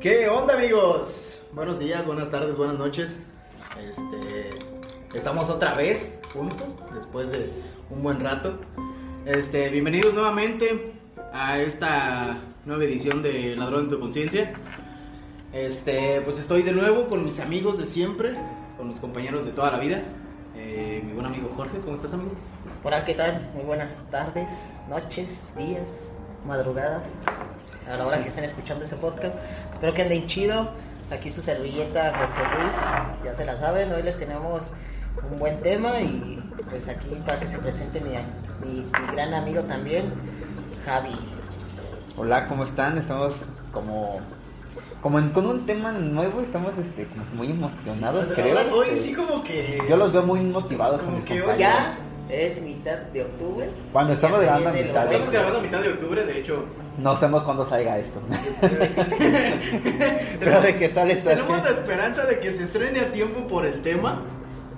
¿Qué onda amigos? Buenos días, buenas tardes, buenas noches. Este, estamos otra vez juntos después de un buen rato. Este, bienvenidos nuevamente a esta nueva edición de Ladrón de tu Conciencia. Este, pues estoy de nuevo con mis amigos de siempre, con mis compañeros de toda la vida. Eh, mi buen amigo Jorge, ¿cómo estás amigo? Hola, ¿qué tal? Muy buenas tardes, noches, días, madrugadas, a la hora que estén escuchando este podcast. Espero que anden chido. Aquí su servilleta Jorge Ruiz, ya se la saben. Hoy les tenemos un buen tema y pues aquí para que se presente mi, mi, mi gran amigo también, Javi. Hola, ¿cómo están? Estamos como como en- con un tema nuevo, estamos este, como muy emocionados, Sí, creo. Hoy este, sí como que... Yo los veo muy motivados Como que hoy. Ya es mitad de octubre. Cuando estamos grabando a mitad de Estamos bueno. grabando a mitad de octubre, de hecho. No sabemos cuándo salga esto. Pero de que sale esta Tenemos la esperanza de que se estrene a tiempo por el tema.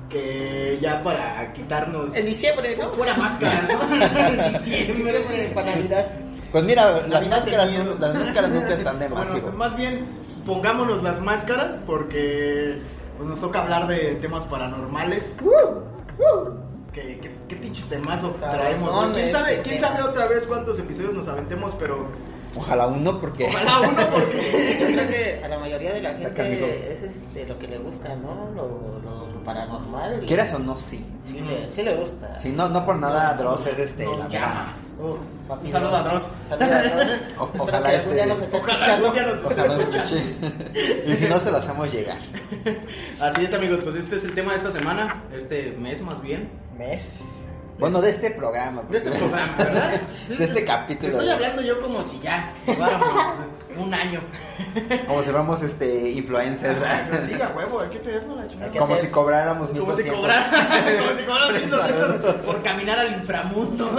Que ya para quitarnos En diciembre, ¿no? fuera máscaras, ¿no? En diciembre. Diciembre para Navidad. Pues mira, las máscaras, miedo. las máscaras nunca están de más, Bueno, más bien pongámonos las máscaras porque pues, nos toca hablar de temas paranormales. ¿Qué, qué, qué pinche temazo traemos? ¿Quién sabe, qué quién sabe otra vez cuántos episodios nos aventemos? Pero Ojalá uno, porque ojalá uno Yo porque... creo que a la mayoría de la gente es este, lo que le gusta, ¿no? Lo, lo, lo paranormal. y- quieras o no, sí. Sí le, sí le gusta. Sí, no, no por nada Dross es este, la llama. Uh, papi, Un saludo a Dross. Saludo a Dross. O- ojalá algún día este- nos esté Ojalá escuchando. nos- Ojalá escuche. Y si no, se lo hacemos llegar. Así es amigos, pues este es el tema de esta semana, este mes más bien. Mes. Bueno, de este programa. De este programa, ¿verdad? De este capítulo. Estoy hablando yo como si ya lleváramos un año. Como si fuéramos este, influencers. Sí, a huevo, hay que la chingada. Como hacer- si cobráramos Como si 1200. cobrara, como si cobrara 1200 por caminar al inframundo.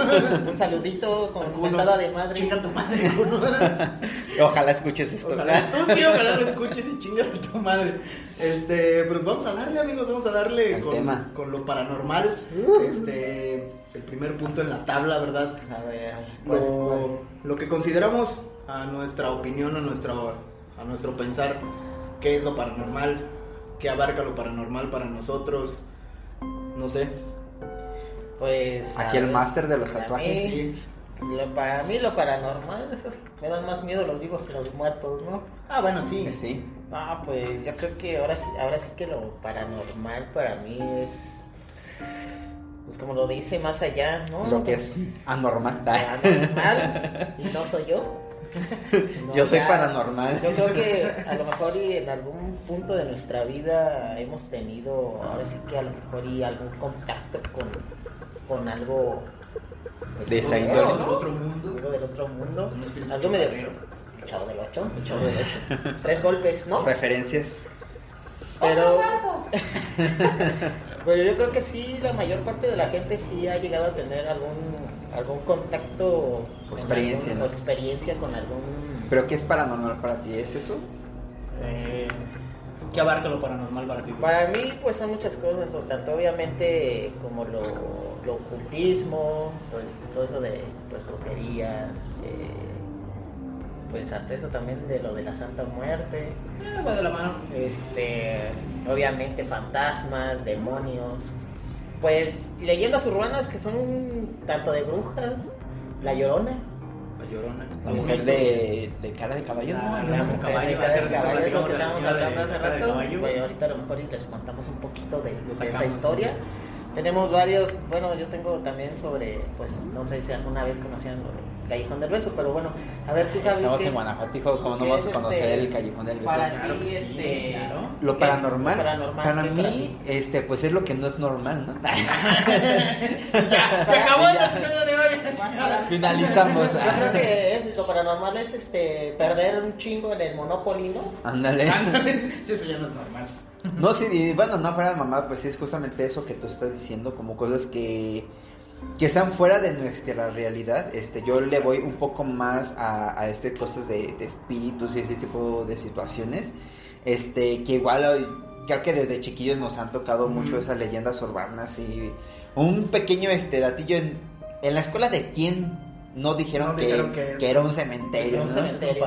Un saludito con Culo. mentada de madre. Chinga tu madre, culo. Ojalá escuches esto. Ojalá tú sí, ojalá lo escuches y chingas a tu madre. Este, pues vamos a darle, amigos, vamos a darle con, tema. con lo paranormal. Este, el primer punto en la tabla, ¿verdad? A ver, Lo, lo que consideramos a nuestra opinión, a nuestro, a nuestro pensar, qué es lo paranormal, qué abarca lo paranormal para nosotros, no sé. Pues. Aquí el máster de los tatuajes. mí, Sí. lo- para mí, lo paranormal. Me dan más miedo los vivos que los muertos, ¿no? Ah, bueno, sí. Sí. Ah, pues yo creo que ahora sí, ahora sí que lo paranormal para mí es. Pues como lo dice más allá, ¿no? Lo que es anormal. Paranormal. y no soy yo. No, Yo soy ya- paranormal. Yo creo que a lo mejor y en algún punto de nuestra vida hemos tenido, ahora sí que a lo mejor y algún contacto con, con algo pues, De esa feo, índole. ¿no? Del otro mundo. Algo del otro mundo. Algo medio. Chavo del 8, chavo del 8. Tres golpes, ¿no? Referencias. Pero. Pero yo creo que sí, la mayor parte de la gente sí ha llegado a tener algún algún contacto con Experiencia, algún- ¿no? o experiencia con algún ¿Pero qué es paranormal para ti? ¿Es eso? Eh, ¿Qué abarca lo paranormal para ti? Para mí, pues son muchas cosas, o tanto obviamente como lo, lo ocultismo, todo, todo eso de pues, brujerías, eh, pues hasta eso también de lo de la Santa Muerte, Eh, va de la mano. este, obviamente fantasmas, demonios, pues leyendas urbanas que son tanto de brujas, la llorona, La llorona. La mujer de, de cara de caballo. Ah, la mujer caballo, de cara de caballo, es lo platicamos que estábamos hablando hace rato. Pues ahorita a lo mejor les contamos un poquito de, esa historia. Tenemos varios, bueno, yo tengo también sobre, pues no sé si alguna vez conocían Callejón del Beso, pero bueno, a ver tú, Javi. Estamos ¿qué- en Guanajuato, hijo, ¿cómo no es a conocer este- el Callejón del Beso? Para Claro ti, que sí, este, claro. Lo ¿qué- paranormal, paranormal, para ¿qué es para mí, este, pues es lo que no es normal, ¿no? Ya, se acabó el episodio de hoy. Finalizamos. Yo creo que es, lo paranormal es este perder un chingo en el Monopoly, ¿no? Ándale. Ándale. Sí, eso ya no es normal. No, sí, y bueno, no fuera de mamá, pues sí es justamente eso que tú estás diciendo, como cosas que, que están fuera de nuestra realidad. Este, yo le voy un poco más a, a este cosas de, de espíritus y ese tipo de situaciones. Este, que igual creo que desde chiquillos nos han tocado mucho Ujú. esas leyendas urbanas y un pequeño este datillo en, en la escuela de quién no dijeron, No que, dijeron que es- que era un cementerio, un ¿no? cementerio.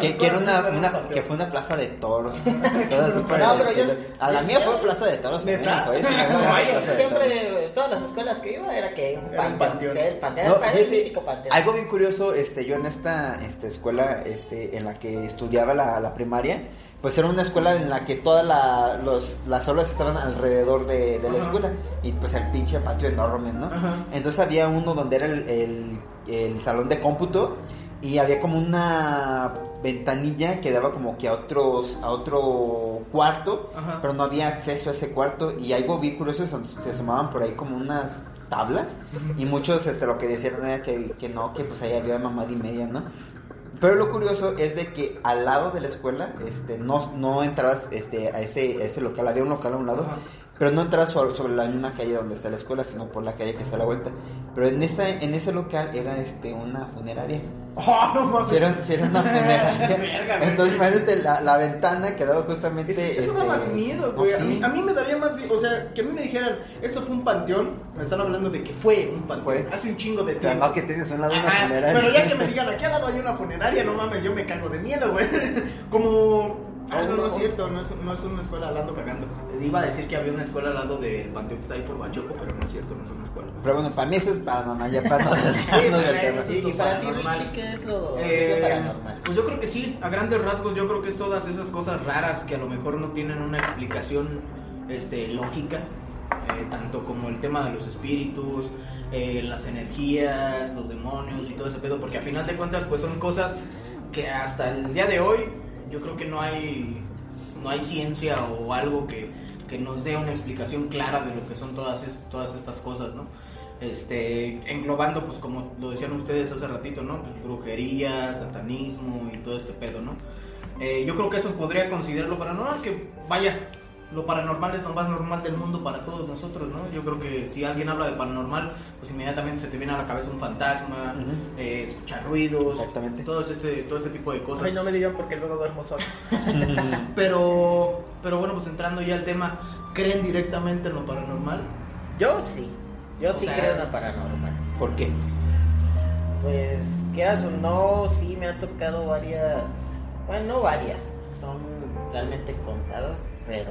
Que, que era una, que fue una plaza de toros. Todas No, pero yo- a la mía fue plaza de toros en. México, ¿eh? No, una ay, plaza de toros. siempre, todas las escuelas que iba era que un Era panteón. El panteón, No, el mítico panteón. algo bien curioso, este, yo en esta este, escuela este, en la que estudiaba la, la primaria, pues era una escuela en la que todas la, los, las aulas estaban alrededor de, de la escuela y pues el pinche patio enorme, ¿no? Ajá. Entonces había uno donde era el, el- el salón de cómputo y había como una ventanilla que daba como que a otros a otro cuarto, Ajá. pero no había acceso a ese cuarto y algo bien curioso se sumaban por ahí como unas tablas y muchos este lo que decían era que, que no, que pues ahí había mamada y media, ¿no? Pero lo curioso es de que al lado de la escuela, este, no, no entrabas este, a ese, a ese local, había un local a un lado, Ajá. pero no entrabas sobre, sobre la misma calle donde está la escuela, sino por la calle que está a la vuelta. Pero en esa, en ese local era este una funeraria. Oh, no mames. Era una funeraria. Entonces imagínate la, la ventana que daba justamente. Es- eso da este, más miedo, güey. a, sí. mí, a mí me daría más. vi- O sea, que a mí me dijeran, esto fue un panteón. Me están hablando de que fue un panteón. Fue. Hace un chingo de tiempo. no que tienes un lado una funeraria. Pero ya que me digan, aquí al lado hay una funeraria, no mames, yo me cago de miedo, güey. Como. Ah, no, no es cierto, no es, no es una escuela hablando cagando. Iba a decir que había una escuela al lado del panteón que está ahí por Bachoco, pero no es cierto, no es una escuela. Pero bueno, para mí eso es para mamá, ya para Sí, y para ti, paranormal. Richie, ¿qué es lo, es Eh, paranormal? Pues yo creo que sí, a grandes rasgos yo creo que es todas esas cosas raras que a lo mejor no tienen una explicación este, lógica, eh, tanto como el tema de los espíritus, eh, las energías, los demonios y todo ese pedo, porque a final de cuentas pues son cosas que hasta el día de hoy yo creo que no hay, no hay ciencia o algo que, que nos dé una explicación clara de lo que son todas, es- todas estas cosas, ¿no? este, englobando, pues como lo decían ustedes hace ratito, ¿no? Pues, brujería, satanismo y todo este pedo, ¿no? Eh, yo creo que eso podría considerarlo paranormal, que vaya, lo paranormal es lo más normal del mundo para todos nosotros, ¿no? Yo creo que si alguien habla de paranormal, pues inmediatamente se te viene a la cabeza un fantasma, eh, escuchar ruidos, Exactamente. todo este, todo este tipo de cosas. Ay, no me digan porque luego duermo solo. Pero, pero bueno, pues entrando ya al tema, ¿creen directamente en lo paranormal? Yo sí, yo O sí sea- creo en lo paranormal. ¿Por qué? Pues, quieras o no, sí me han tocado varias, bueno, no varias, son realmente contadas, pero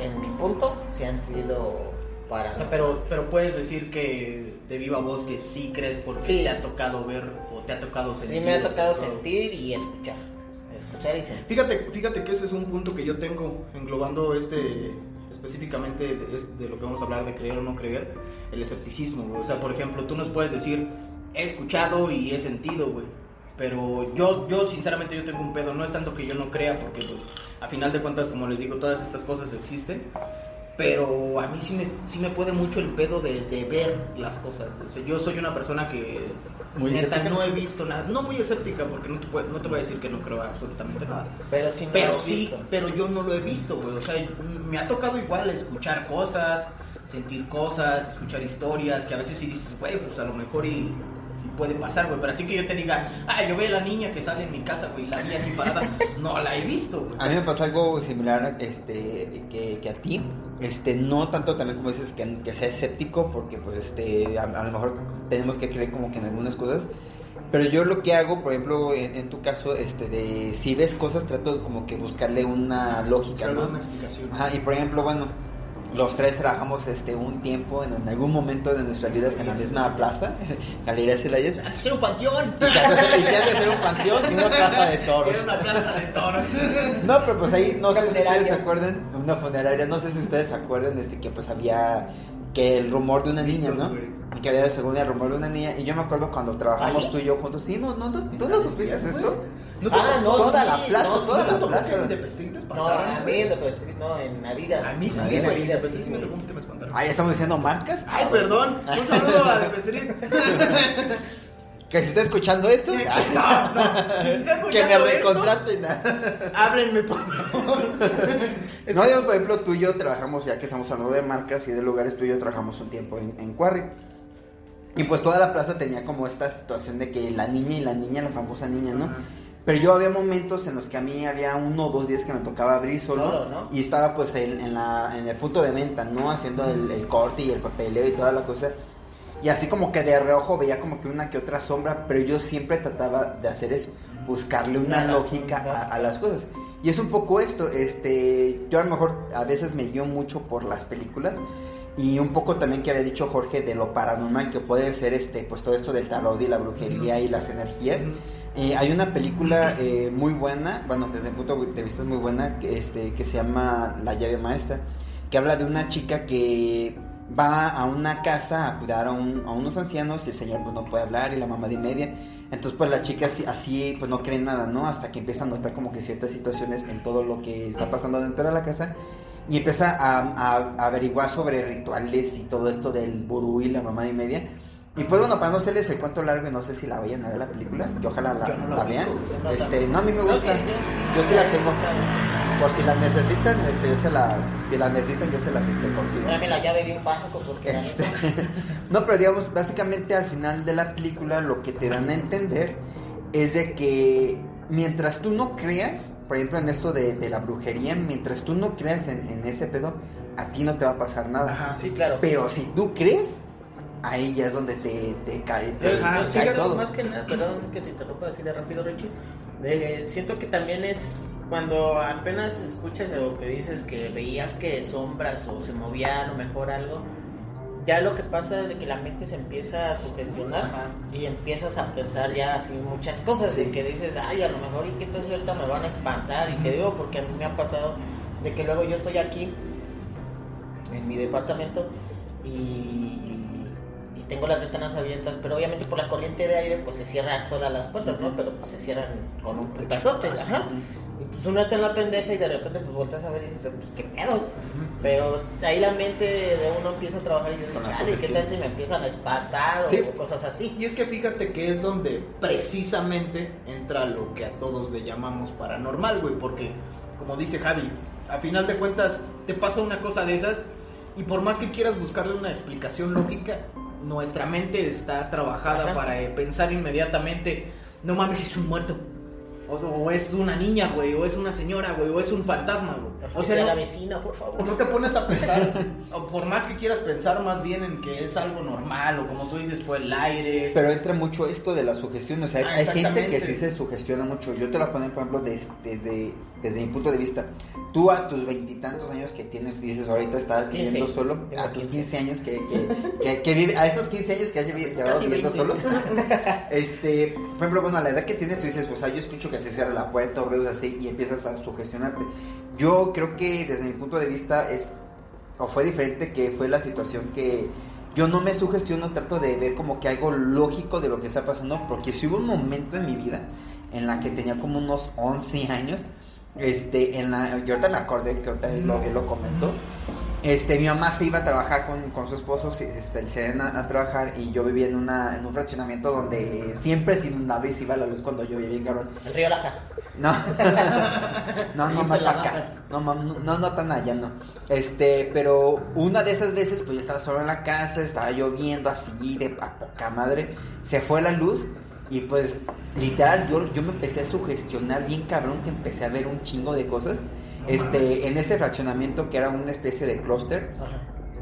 en mi punto sí han sido O paranormales. sea, pero, pero puedes decir que de viva voz que sí crees porque Sí. te ha tocado ver o te ha tocado sentir. Sí me ha tocado o sentir y escuchar, escuchar y sentir. Fíjate, fíjate que ese es un punto que yo tengo englobando este específicamente de, lo que vamos a hablar de creer o no creer, el escepticismo. güey. O sea, por ejemplo, tú nos puedes decir, he escuchado y he sentido, güey. Pero yo, yo sinceramente yo tengo un pedo, no es tanto que yo no crea, porque pues, a final de cuentas, como les digo, todas estas cosas existen. Pero a mí sí me, sí me puede mucho el pedo de, de ver las cosas. O sea, yo soy una persona que Muy neta escéptica. no he visto nada. No muy escéptica, porque no te, puedo- no te voy a decir que no creo absolutamente nada. Pero sí no Pero lo sí, visto. pero yo no lo he visto, güey. O sea, me ha tocado igual escuchar cosas, sentir cosas, escuchar historias, que a veces sí dices, güey, pues a lo mejor y puede pasar, güey. Pero así que yo te diga, ah, yo veo a la niña que sale en mi casa, güey, la vi aquí parada. No la he visto, güey. A mí me pasó algo similar este, que, que a ti. Este, no tanto también como dices que, que sea escéptico, porque pues este, a, a lo mejor tenemos que creer como que en algunas cosas. Pero yo lo que hago, por ejemplo, en, en tu caso, este, de si ves cosas, trato como que buscarle una lógica, ¿no? una explicación. Ajá, y por ejemplo, bueno, los tres trabajamos este un tiempo en, en algún momento de nuestras vidas en la misma plaza, Galería Celayas. ¡Hay que ser un panteón! Y que hacer un panteón y una plaza de toros. Era una plaza de toros. No, pero pues ahí no sé si ustedes se acuerdan, una funeraria, no sé si ustedes se acuerdan este que pues había que el rumor de una niña, ¿no? Que había según el rumor de una niña y yo me acuerdo cuando trabajamos ¿Ahí? tú y yo juntos, sí, no, no, ¿tú, tú no supiste esto? ¿No te Ah, no, toda sí, la plaza, no, toda ¿No te la tocó plaza. No, a mí Depestín, no, en Adidas. A mí sí, En güey, Adidas, sí me tocó. Ay, estamos diciendo marcas. Ay, perdón. Un saludo a Depestín. Que si está escuchando esto, que- no, no. Si está que me escuchando esto, recontraten. Háblenme, por favor. No, digamos, por ejemplo, tú y yo trabajamos, ya que estamos hablando de marcas y de lugares, tú y yo trabajamos un tiempo en, en Quarry. Y pues toda la plaza tenía como esta situación de que la niña y la niña, la famosa niña, ¿no? Ajá. Pero yo había momentos en los que a mí había uno o dos días que me tocaba abrir solo, Solo, ¿no? y estaba pues en, en la, en el punto de venta, ¿no? Haciendo el, el corte y el papeleo y toda la cosa. Y así como que de reojo veía como que una que otra sombra, pero yo siempre trataba de hacer eso, buscarle una lógica a, las cosas. Y es un poco esto, este, yo a lo mejor a veces me guío mucho por las películas y un poco también que había dicho Jorge de lo paranormal que puede ser este, pues todo esto del tarot y la brujería y las energías. Eh, hay una película eh, muy buena, bueno, desde mi punto de vista es muy buena, este, que se llama La llave maestra, que habla de una chica que va a una casa a cuidar a, un- a unos ancianos y el señor pues no puede hablar y la mamá de media. Entonces pues la chica así, pues no cree en nada, ¿no? Hasta que empieza a notar como que ciertas situaciones en todo lo que está pasando dentro de la casa y empieza a averiguar sobre rituales y todo esto del vudú y la mamá de media. Y pues bueno, para no hacerles el cuento largo y no sé si la vayan a ver la película, que ojalá la, no la vean. no Este, no, a mí me gusta. yo- sí la tengo. Por si la necesitan, este, yo se las, si la necesitan, yo se las este, consigo. Dame la llave de un banco porque Este, no, pero digamos, básicamente al final de la película lo que te dan a entender es de que mientras tú no creas, por ejemplo en esto de, de la brujería, mientras tú no creas en, en ese pedo, a ti no te va a pasar nada. Ajá. Sí, claro. Pero si tú crees, ahí ya es donde te, te cae, te, cae fíjate, todo. más que nada, perdón que te interrumpa así de rápido, Richie. Eh, siento que también es cuando apenas escuchas lo que dices que veías que sombras o se movía a lo mejor algo. Ya lo que pasa es de que la mente se empieza a sugestionar Ajá. y empiezas a pensar ya así muchas cosas Sí. de que dices, ay, a lo mejor y qué tal ahorita me van a espantar. Y te digo porque a mí me ha pasado de que luego yo estoy aquí en mi departamento y tengo las ventanas abiertas, pero obviamente por la corriente de aire pues se cierran solas las puertas, ¿no? Pero pues se cierran con un putazote, ajá. Y pues uno está en la pendeja y de repente pues volteas a ver y dices, pues qué pedo. Pero ahí la mente de uno empieza a trabajar y dices, chale, ¿qué tal si me empiezan a espantar o Sí. cosas así? Y es que fíjate que es donde precisamente entra lo que a todos le llamamos paranormal, güey, porque como dice Javi, a final de cuentas te pasa una cosa de esas y por más que quieras buscarle una explicación lógica, nuestra mente está trabajada Ajá. para eh, pensar inmediatamente, no mames, es un muerto. O, o es una niña, güey, o es una señora, güey, o es un fantasma, güey. O sea, la no, vecina, por favor. no te pones a pensar, o por más que quieras pensar más bien en que es algo normal, o como tú dices, fue el aire. Pero entra mucho esto de la sugestión, o sea, Ah, hay gente que sí se sugestiona mucho. Yo te lo pongo, por ejemplo, des- desde, desde mi punto de vista. Tú a tus veintitantos años que tienes, dices, ahorita estás 15. viviendo solo, Tengo a tus 15. 15 años que, que, que, que vive, a estos 15 años que has llevado viviendo 20. solo, este, por ejemplo, bueno, a la edad que tienes, tú dices, o sea, yo escucho que se cierra la puerta o ruidos así y empiezas a sugestionarte. Yo creo que desde mi punto de vista es, o fue diferente que fue la situación que yo no me sugestiono, trato de ver como que algo lógico de lo que está pasando, porque si hubo un momento en mi vida en la que tenía como unos 11 años, este, en la, yo ahorita me acordé que ahorita él lo, él lo comentó, este, mi mamá se iba a trabajar con, con su esposo, se, este, se iban a, a trabajar y yo vivía en, una, en un fraccionamiento donde siempre se inundaba y se iba la luz cuando llovía bien cabrón. El río Laja. No, no, no, más para acá. No, no, no tan allá, no. Este, pero una de esas veces, pues yo estaba solo en la casa, estaba lloviendo así de a poca madre, se fue la luz y pues literal yo, yo me empecé a sugestionar bien cabrón que empecé a ver un chingo de cosas. Este, en ese fraccionamiento que era una especie de clúster,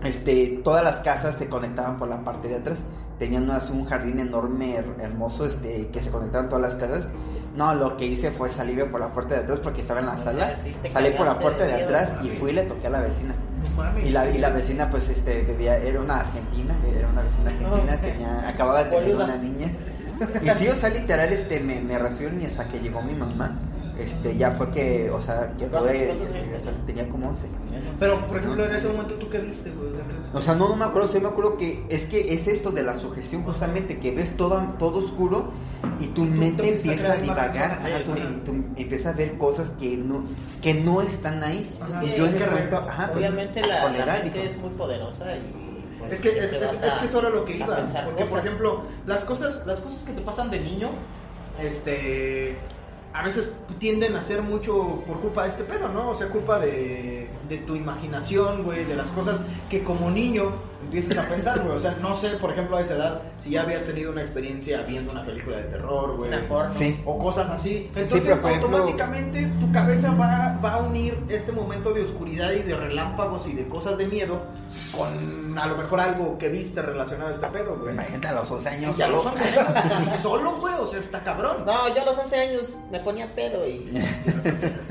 este, todas las casas se conectaban por la parte de atrás. Tenían un jardín enorme, her- hermoso, este, que se conectaban todas las casas. No, lo que hice fue salirme por la puerta de atrás porque estaba en la O sala. sea, sí te Salí por la puerta de atrás y fui y le toqué a la vecina. Mames. Y la, y la vecina, pues, este, bebía, era una argentina, era una vecina argentina, tenía, acababa de tener una niña. Y sí, o sea, literal, este, me, me y hasta que llegó mi mamá, este, ya fue que, o sea, que ¿Cuántos- pude, tenías? tenía como 11. Pero, por ejemplo, en ese momento, ¿tú qué viste, güey? O sea, ¿qué- O sea, no, no me acuerdo, sí me acuerdo que es que es esto de la sugestión justamente, que ves todo, todo oscuro y tu mente empieza a divagar, ajá, tú, Sí. y tú empiezas a ver cosas que no, que no están ahí. Ajá. y Sí, yo en ese momento, ajá, pues, Obviamente la, con la edad, mente dijo, es muy poderosa y Es que, es, es- es a- que eso era lo que a iba. Porque, por ejemplo, las cosas, las cosas que te pasan de niño, este, a veces tienden a ser mucho por culpa de este pedo, ¿no? O sea, culpa de, de tu imaginación, güey, de las cosas que como niño empiezas a pensar, güey. O sea, no sé, por ejemplo, a esa edad, si ya habías tenido una experiencia viendo una película de terror, güey. Sí. O cosas así. Entonces, ejemplo- automáticamente tu cabeza va, va a unir este momento de oscuridad y de relámpagos y de cosas de miedo con a lo mejor algo que viste relacionado a este pedo, güey. Imagínate a los 11 años. Y a los solo. 11 años, y solo, güey, o sea, está cabrón. No, yo a los 11 años me ponía pedo y,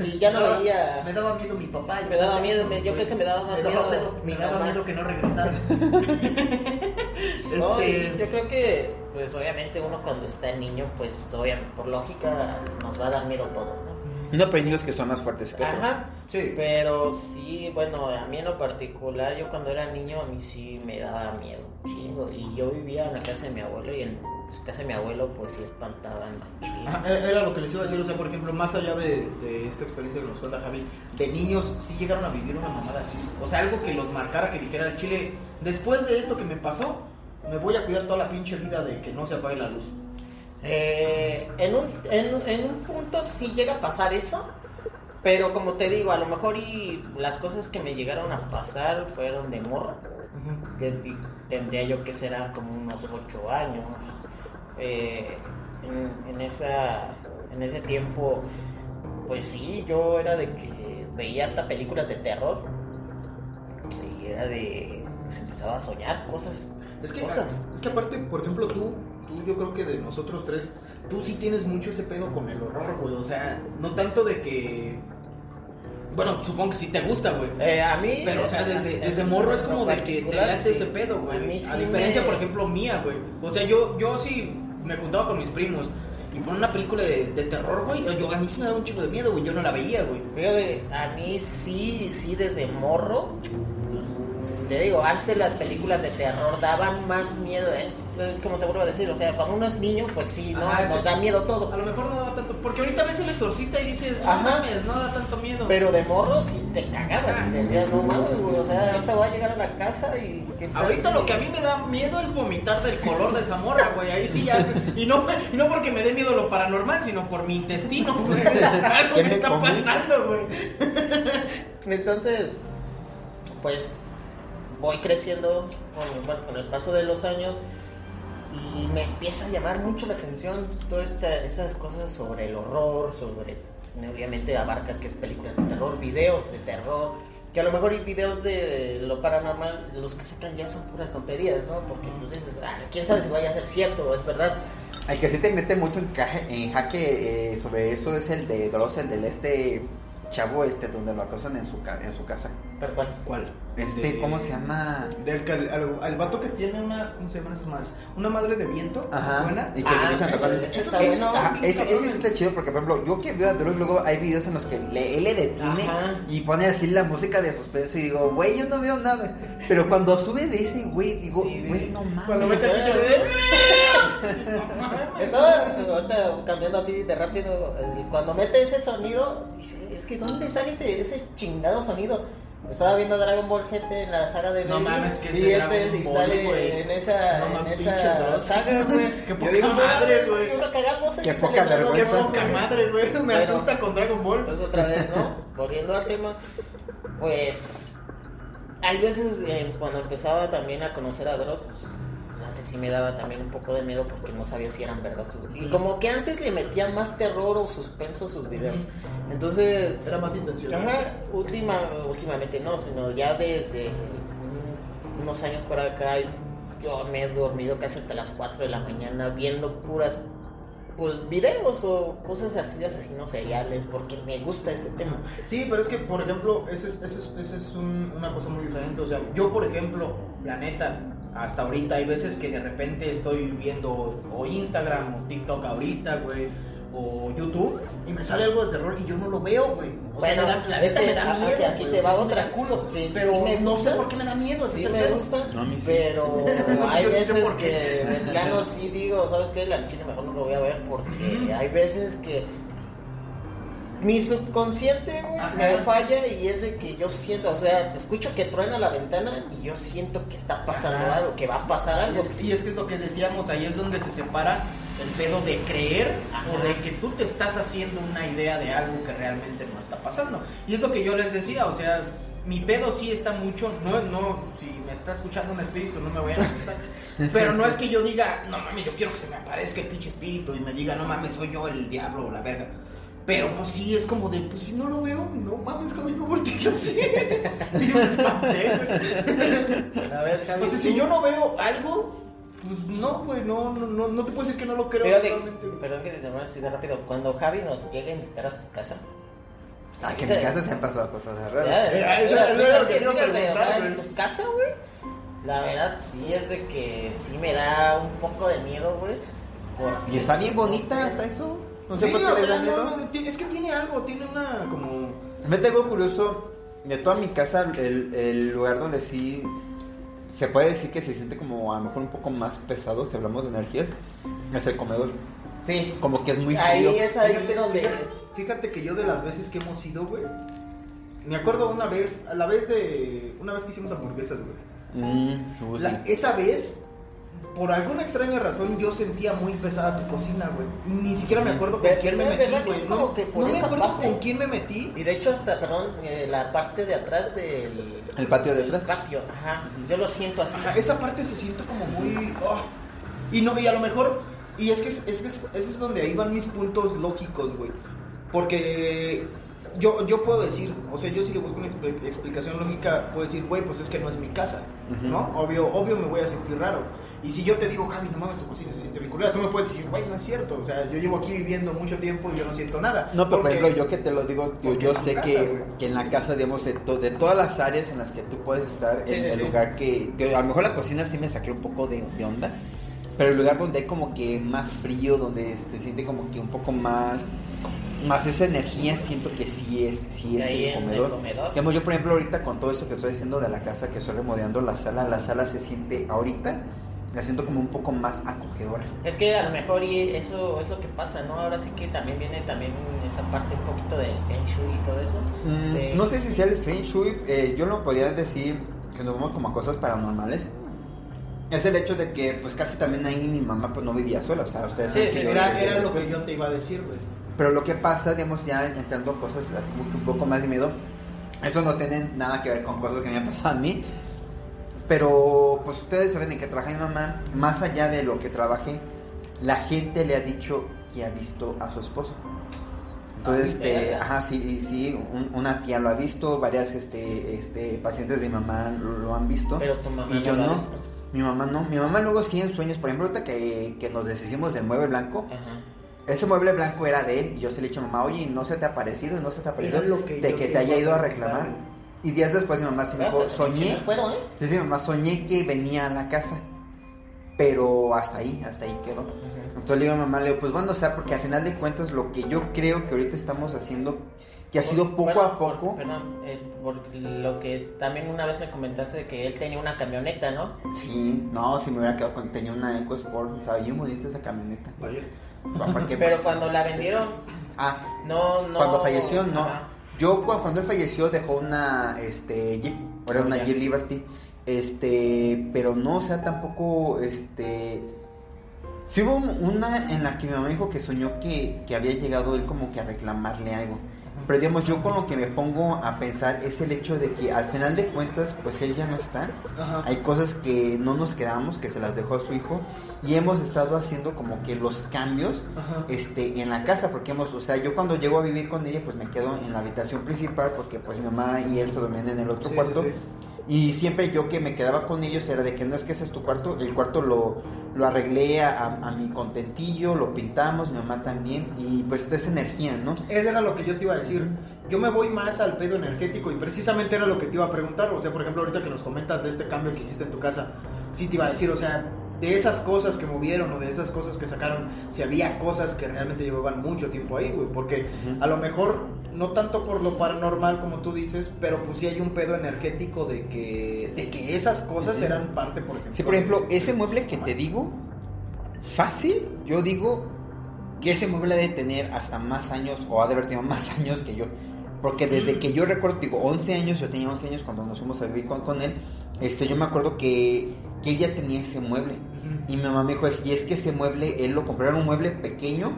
y ya no veía. Me daba miedo mi papá. Me daba miedo, me- yo creo que me daba más Me daba, miedo pedo- mi me daba mamá. miedo que no regresara. No, este, yo creo que, pues obviamente uno cuando está niño, pues obviamente por lógica nos va a dar miedo todo, ¿no? No, niños que son más fuertes que otros. Ajá. Sí. Pero sí, bueno, a mí en lo particular, yo cuando era niño, a mí sí me daba miedo, chingo. Y yo vivía en la casa de mi abuelo y en pues, casa de mi abuelo, pues sí espantaban machín. Ajá, e-, Era lo que les iba a decir, o sea, por ejemplo, más allá de, de esta experiencia que nos cuenta Javi, de niños sí llegaron a vivir una mamada así. O sea, algo que los marcara, que dijera el chile, después de esto que me pasó, me voy a cuidar toda la pinche vida de que no se apague la luz. Eh, en, un, en, en un punto sí llega a pasar eso, pero como te digo, a lo mejor y las cosas que me llegaron a pasar fueron de morra. que di- tendría yo que será como unos ocho años. Eh, en, en esa, en ese tiempo, pues sí, yo era de que veía hasta películas de terror y era de, pues empezaba a soñar cosas. Es que, cosas. es que aparte, por ejemplo, tú, tú, yo creo que de nosotros tres, tú sí tienes mucho ese pedo con el horror, güey. O sea, no tanto de que. Bueno, supongo que sí te gusta, güey. Eh, a mí, Pero, o sea, desde, desde morro es como de que te sí. ese pedo, A güey. A, diferencia, por ejemplo, mía, güey. O sea, yo, yo sí me juntaba con mis primos y ponen una película de, de terror, güey. Yo, a mí sí me daba un chico de miedo, güey. Yo no la veía, güey. Fíjate, a mí sí, sí, desde morro. Te digo, antes las películas de terror daban más miedo. Es, es como te vuelvo a decir, o sea, cuando uno es niño, pues sí, ¿no? Ajá, nos da miedo A todo. lo mejor no daba tanto. Porque ahorita ves el exorcista y dices, no Ajá. mames, no da tanto miedo. Pero de morro sí te cagabas y decías, no mames, güey, o sea, ahorita voy a llegar a la casa y... ¿qué tal Ahorita lo que a mí me da miedo es vomitar del color de esa morra, güey. Ahí sí ya. Y no, y no porque me dé miedo lo paranormal, sino por mi intestino, güey. Algo ¿Qué me me está pasando, güey. Entonces, pues voy creciendo con, bueno, con el paso de los años y me empieza a llamar mucho la atención todas esta- estas cosas sobre el horror, sobre, obviamente abarca que es películas de terror, videos de terror, que a lo mejor y videos de lo paranormal, los que sacan ya son puras tonterías, ¿no? Porque pues dices, ah, quién sabe si vaya a ser cierto o es verdad. El que sí te mete mucho en, caje, en jaque eh, sobre eso es el de Dross, el del este chavo este donde lo acosan en su, ca- en su casa. Pero bueno, ¿Cuál? Este, ¿cómo se llama? Del al, al vato que tiene una. ¿Cómo se llaman esas madres? Una madre de viento. ¿te Ajá. ¿Suena? Y que se Ah, escuchan ese- tocando. ese está Es- bueno. ese, está chido porque, por ejemplo, yo que veo a Dross, luego hay videos en los que le, él le detiene Ajá. y pone así la música de suspenso y digo, güey, yo no veo nada. Pero cuando sube de ese güey, digo, güey, de- no mames. Cuando mete el pinche de. Estaba ahorita cambiando así de rápido. Cuando mete ese sonido, dice, es que ¿dónde sale ese, ese chingado sonido? Estaba viendo Dragon Ball GT en la saga de No Baby, mames, que es y de este Dragon y Ball, sale güey. en esa, No en mames, esa pinche Dross. saga, güey. Qué Yo poca digo, no madre, güey. uno cagándose Qué y sale poca Dragon Qué vergüenza. Poca madre, güey. Me Bueno. asusta con Dragon Ball. Entonces otra vez, ¿no? Volviendo al tema, pues hay veces eh, cuando empezaba también a conocer a Dross, pues, sí me daba también un poco de miedo porque no sabía si eran verdad. Y como que antes le metía más terror o suspenso a sus videos. Entonces, Era más intencional. Ajá, última, últimamente no, sino ya desde un- unos años para acá yo me he dormido casi hasta las 4 de la mañana viendo puras pues videos o cosas así de asesinos seriales porque me gusta ese tema. Sí, pero es que, por ejemplo, ese es, ese es, ese es un- una cosa muy diferente. O sea, yo, por ejemplo, la neta, hasta ahorita hay veces que de repente estoy viendo o Instagram o TikTok ahorita, güey, o YouTube, y me sale algo de terror y yo no lo veo, güey. O sea, Bueno, me da- la neta ese- me da aquí- miedo. aquí güey, te sea, va sí otra. culo, Sí, pero sí me no sé por qué me da miedo. Sí el me gusta, No, a mí sí. pero hay sí veces por qué. que de plano sí digo, ¿sabes qué? La chile mejor no lo voy a ver porque hay veces que mi subconsciente güey, me falla y es de que yo siento, o sea, te escucho que truena la ventana y yo siento que está pasando Ajá. algo, que va a pasar Y algo. es, y es que es lo que decíamos, ahí es donde se separa el pedo de creer Ajá. o de que tú te estás haciendo una idea de algo que realmente no está pasando. Y es lo que yo les decía, o sea, mi pedo sí está mucho, no, no, si me está escuchando un espíritu no me voy a asustar, pero no es que yo diga, no mames, yo quiero que se me aparezca el pinche espíritu y me diga, no mames, soy yo el diablo o la verga. Pero pues sí, es como de, pues si no lo veo, no mames, Javi, no voltees así. y me espanté, güey. A ver, Javi. O sea, tú- si yo no veo algo, pues no, güey, no, no, no, no te puedo decir que no lo creo Pero de- realmente. perdón que te interrumpa así de rápido. Cuando Javi nos llegue a invitar a su casa. Ah, que en mi casa se han pasado cosas raras. Eh, ya, eso era lo que te iba a fíjate, o preguntar, en tu casa, güey. La verdad, sí es de que sí me da un poco de miedo, güey. porque- Y está bien bonita hasta eso. No sé Sí, por qué da miedo. no, es que tiene algo, tiene una como... Me tengo curioso de toda mi casa, el, el lugar donde sí se puede decir que se siente como a lo mejor un poco más pesado si hablamos de energías, es el comedor. Sí, Como que es muy ahí frío. es ahí Fíjate, donde. fíjate, fíjate que yo de las veces que hemos ido, güey, me acuerdo una vez, a la vez de, una vez que hicimos hamburguesas, güey. Mm, La- sí. esa vez, por alguna extraña razón, yo sentía muy pesada tu cocina, güey. Ni siquiera me acuerdo con quién me metí, güey. No, no me acuerdo parte- con quién me metí. Y de hecho, hasta, perdón, eh, la parte de atrás del. El patio de atrás. El patio, ajá. Yo lo siento así. Ajá, esa parte se siente como muy... oh. Y no, y a lo mejor... Y es que, es, que es- ese es donde ahí van mis puntos lógicos, güey. Porque yo, yo puedo decir, o sea, yo si le busco una expli- explicación lógica, puedo decir, güey, pues es que no es mi casa. ¿no? Obvio, obvio me voy a sentir raro. Y si yo te digo, Javi, no mames, tu cocina se siente bien culera, tú me puedes decir, güey, no es cierto. O sea, yo llevo aquí viviendo mucho tiempo y yo no siento nada. No, pero por ejemplo, yo que te lo digo, yo, sé casa, que, que en la casa, digamos, de, to- de todas las áreas en las que tú puedes estar, Sí, en sí, el sí. lugar que, que a lo mejor la cocina sí me saqué un poco de, de onda, pero el lugar donde hay como que más frío, donde se siente como que un poco más, más esa energía, siento que sí es, sí es el en el comedor. comedor. Digamos, yo por ejemplo ahorita con todo eso que estoy diciendo de la casa, que estoy remodelando la sala, la sala se siente ahorita, la siento como un poco más acogedora. Es que a lo mejor y eso es lo que pasa, ¿no? Ahora sí que también viene también esa parte un poquito del Feng Shui y todo eso. Mm, de- No sé si sea el Feng Shui, eh, yo lo podría decir que nos vamos como a cosas paranormales. Es el hecho de que pues casi también ahí mi mamá pues no vivía sola, o sea, ustedes Sí, saben que Era, era lo que yo te iba a decir, güey. Pero lo que pasa, digamos, ya entrando cosas así mucho- un poco más de miedo, esto no tiene nada que ver con cosas que me han pasado a mí, pero pues ustedes saben en qué trabaja mi mamá, más allá de lo que trabaje, la gente le ha dicho que ha visto a su esposo. Entonces, Ah, este, ajá, sí, sí, un- una tía lo ha visto, varias este, este, pacientes de mi mamá lo, lo han visto. Pero tu mamá y yo no. Mi mamá no. Mi mamá luego sí en sueños, por ejemplo, ahorita que, que nos deshicimos del mueble blanco, Ajá. Ese mueble blanco era de él y yo se le he dicho a mamá, oye, ¿no se te ha aparecido? ¿No se te ha lo que de yo que te haya ido a reclamar. Y días después mi mamá se me dijo, soñé. cuero, ¿eh? Sí, sí, mamá, soñé que venía a la casa. Pero hasta ahí, hasta ahí quedó. Entonces le digo a mamá, le digo, pues bueno, o sea, porque al final de cuentas lo que yo creo que ahorita estamos haciendo, que ha sido poco a poco. por- perdón, eh, por lo que también una vez me comentaste de que él tenía una camioneta, ¿no? Sí, no, si me hubiera quedado con, tenía una EcoSport, estaba bien bonita esa camioneta. Vaya. Porque- Pero cuando la vendieron, Ah, no, no. cuando falleció, no. Ajá. Yo cu- cuando él falleció dejó una este Jeep, era una. Jeep Liberty. Este, pero no, o sea, tampoco este Sí hubo un- una en la que mi mamá dijo que soñó que, que había llegado él como que a reclamarle algo. Pero digamos, yo con lo que me pongo a pensar es el hecho de que al final de cuentas, pues él ya no está. Ajá. Hay cosas que no nos quedamos, que se las dejó a su hijo. Y hemos estado haciendo como que los cambios Ajá. este, en la casa, porque hemos, o sea, yo cuando llego a vivir con ella, pues me quedo en la habitación principal, porque pues mi mamá y él se dormían en el otro Sí, cuarto. sí, sí. Y siempre yo que me quedaba con ellos era de que no es que ese es tu cuarto, el cuarto lo, lo arreglé a, a mi contentillo, lo pintamos, mi mamá también, y pues esta es energía, ¿no? Ese era lo que yo te iba a decir. Yo me voy más al pedo energético y precisamente era lo que te iba a preguntar. O sea, por ejemplo, ahorita que nos comentas de este cambio que hiciste en tu casa, sí te iba a decir, o sea, de esas cosas que movieron o de esas cosas que sacaron, si había cosas que realmente llevaban mucho tiempo ahí, güey. Porque a lo mejor, no tanto por lo paranormal como tú dices, pero pues sí hay un pedo energético de que, de que esas cosas eran parte, por ejemplo. Sí, por ejemplo, de- ese mueble que te digo, fácil, yo digo que ese mueble debe tener hasta más años, o ha de haber tenido más años que yo. Porque desde que yo recuerdo, digo, 11 años, yo tenía 11 años cuando nos fuimos a vivir con, con él, este, yo me acuerdo que, que él ya tenía ese mueble. Y mi mamá me dijo, y es que ese mueble, él lo compró, era un mueble pequeño,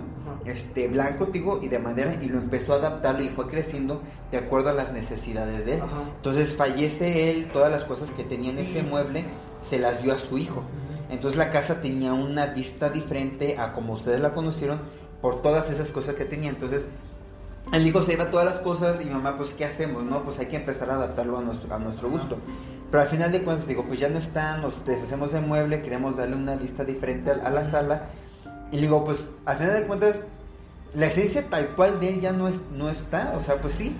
este, blanco, digo, y de madera, y lo empezó a adaptarlo y fue creciendo de acuerdo a las necesidades de él. Entonces fallece él, todas las cosas que tenía en ese mueble se las dio a su hijo. Entonces la casa tenía una vista diferente a como ustedes la conocieron por todas esas cosas que tenía. Entonces Él dijo, se iba todas las cosas y mi mamá, pues, ¿qué hacemos? No, pues hay que empezar a adaptarlo a nuestro, a nuestro gusto. Pero al final de cuentas, digo, pues ya no están, nos deshacemos del mueble, queremos darle una lista diferente a, la sala. Y digo, pues, al final de cuentas, la esencia tal cual de él ya no, es, no está, o sea, pues sí.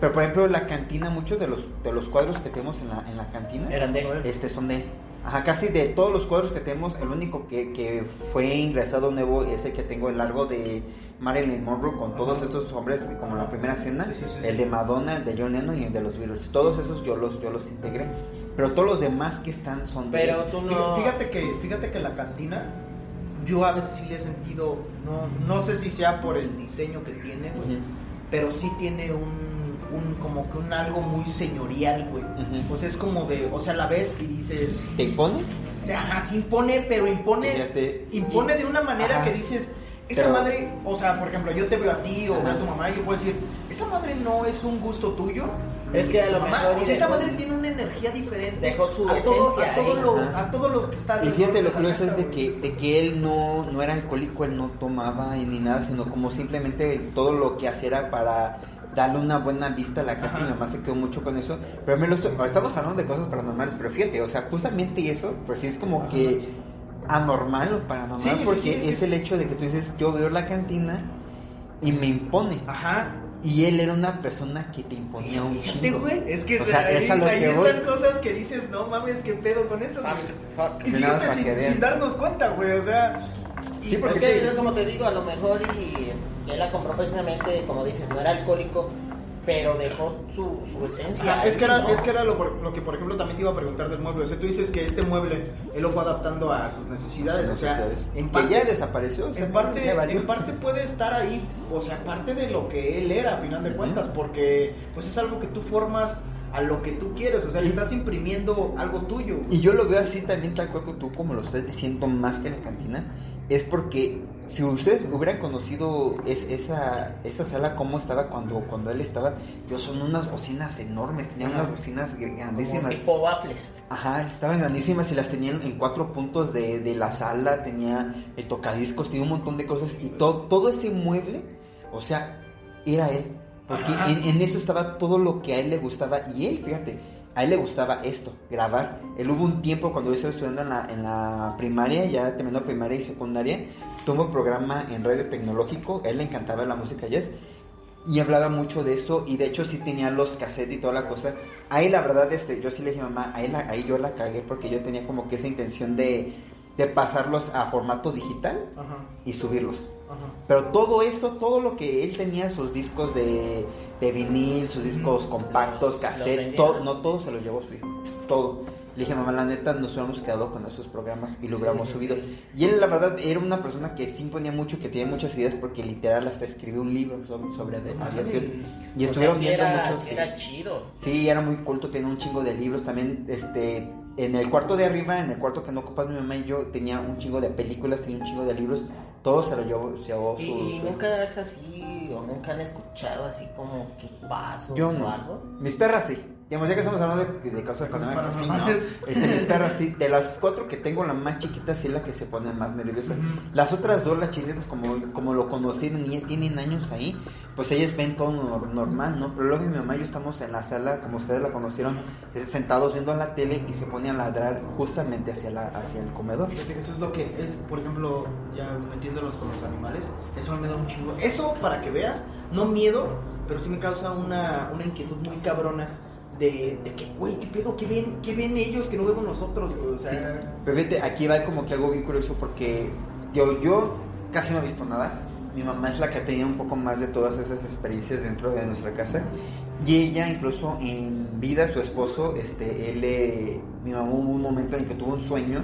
Pero por ejemplo, la cantina, muchos de los, de los cuadros que tenemos en la, en la cantina Eran de este, son de él. Ajá, casi de todos los cuadros que tenemos, el único que, que fue ingresado nuevo es el que tengo el largo de Marilyn Monroe con todos estos hombres, como la primera cena, Sí, sí, sí, el de Madonna, el de John Lennon y el de los Beatles. Todos esos yo los, yo los integré. Pero todos los demás que están son de Pero tú no. Fíjate que, fíjate que la cantina, yo a veces sí le he sentido, no, no sé si sea por el diseño que tiene, güey, pero sí tiene un, un como que un algo muy señorial, güey. Ujú. Pues es como de, o sea, la ves y dices, ¿Te impone? ajá, sí impone, pero impone, Fíjate. impone de una manera Ajá. que dices, esa Pero- madre, o sea, por ejemplo, yo te veo a ti o veo a tu mamá y yo puedo decir, esa madre no es un gusto tuyo. Es que a lo Mamá, mejor o sea, esa madre tiene una energía diferente dejó su a todo, a todo ahí. lo, Ajá. a todo lo que está Y fíjate, lo curioso es de que, de que él no, no era alcohólico, él no tomaba y ni nada, sino como simplemente todo lo que hacía era para darle una buena vista a la casa y Ajá. mi mamá se quedó mucho con eso. Pero me lo estoy- estamos hablando de cosas paranormales, pero fíjate, o sea, justamente eso, pues sí es como que anormal o paranormal, Sí, porque sí, sí, es sí. el hecho de que tú dices, yo veo la cantina y me impone. Ajá. Y él era una persona que te imponía un chingo. güey, es que O sea, ahí, es a lo ahí que están voy. cosas que dices, no mames, qué pedo con eso, güey. Fuck, fuck. Y fíjate, para sin, sin darnos cuenta, güey, o sea. y- Sí, porque es que sí. es como te digo, a lo mejor y él la compró precisamente, como dices, no era alcohólico, pero dejó su, su esencia. Es que era, ¿no? es que era lo, que, por ejemplo, también te iba a preguntar del mueble. O sea, tú dices que este mueble él lo fue adaptando a sus necesidades. O sea, en que parte, ya desapareció. o sea, en, parte, en parte puede estar ahí. O sea, parte de lo que él era, a final de cuentas. Porque pues es algo que tú formas a lo que tú quieres. O sea, le estás imprimiendo algo tuyo. Y yo lo veo así también, tal cual que tú, como lo estás diciendo, más que en la cantina, es porque si ustedes hubieran conocido es- esa, esa sala, cómo estaba cuando, cuando él estaba, yo son unas bocinas enormes, tenían Ajá. unas bocinas Como grandísimas. tipo waffles. Ajá, estaban grandísimas y las tenían en cuatro puntos de, de la sala, tenía el tocadiscos, tenía un montón de cosas y todo, todo ese mueble, o sea, era él. Porque en eso estaba todo lo que a él le gustaba y él, fíjate, a él le gustaba esto, grabar. Él hubo un tiempo cuando yo estaba estudiando en la, en la primaria, ya terminó primaria y secundaria, tuvo un programa en radio tecnológico, a él le encantaba la música jazz y hablaba mucho de eso y de hecho sí tenía los cassettes y toda la cosa. Ahí la verdad, este, yo sí le dije mamá, ahí, la- ahí yo la cagué porque yo tenía como que esa intención de, de pasarlos a formato digital Ajá, y subirlos. Ajá. Pero todo eso, todo lo que él tenía, sus discos de, de vinil, sus discos compactos, cassette, todo, no todo se lo llevó su hijo, todo. Le dije, mamá, la neta, nos hubiéramos quedado con esos programas y lo hubiéramos sí, subido. sí. Y él, la verdad, era una persona que sí ponía mucho, que tenía muchas ideas, porque literal hasta escribió un libro sobre, sobre No aviación. Y estuvieron viendo era, muchos. era chido. Sí, era muy culto, tenía un chingo de libros también, este, en el cuarto de arriba, en el cuarto que no ocupas mi mamá y yo, tenía un chingo de películas, tenía un chingo de libros, todo se lo llevó, se llevó su... Y nunca es así, o nunca han escuchado así como que pasos Yo o no. algo. Mis perras sí. Digamos, ya que estamos hablando de, de Cosas paranormales, sí, no. Este, mis perras sí. De las cuatro que tengo, la más chiquita sí es la que se pone más nerviosa. Las otras dos, las chiquitas, como, como lo conocieron y tienen años ahí, pues ellas ven todo nor- normal, ¿no? Pero luego mi mamá y yo estamos en la sala, como ustedes la conocieron, eh, sentados viendo la tele y se pone a ladrar justamente hacia, la, hacia el comedor. Fíjate que eso es lo que es, por ejemplo, ya metiéndolos con los animales, eso me da un chingo. Eso, para que veas, no miedo, pero sí me causa una, una inquietud muy cabrona de, de que, güey, ¿qué pedo? ¿Qué ven, ¿Qué ven ellos que no vemos nosotros? güey? O sea, Sí. Pero fíjate, aquí va como que algo bien curioso porque yo, yo casi no he visto nada. Mi mamá es la que ha tenido un poco más de todas esas experiencias dentro de nuestra casa. Y ella, incluso en vida, su esposo, este, él, eh, mi mamá hubo un momento en que tuvo un sueño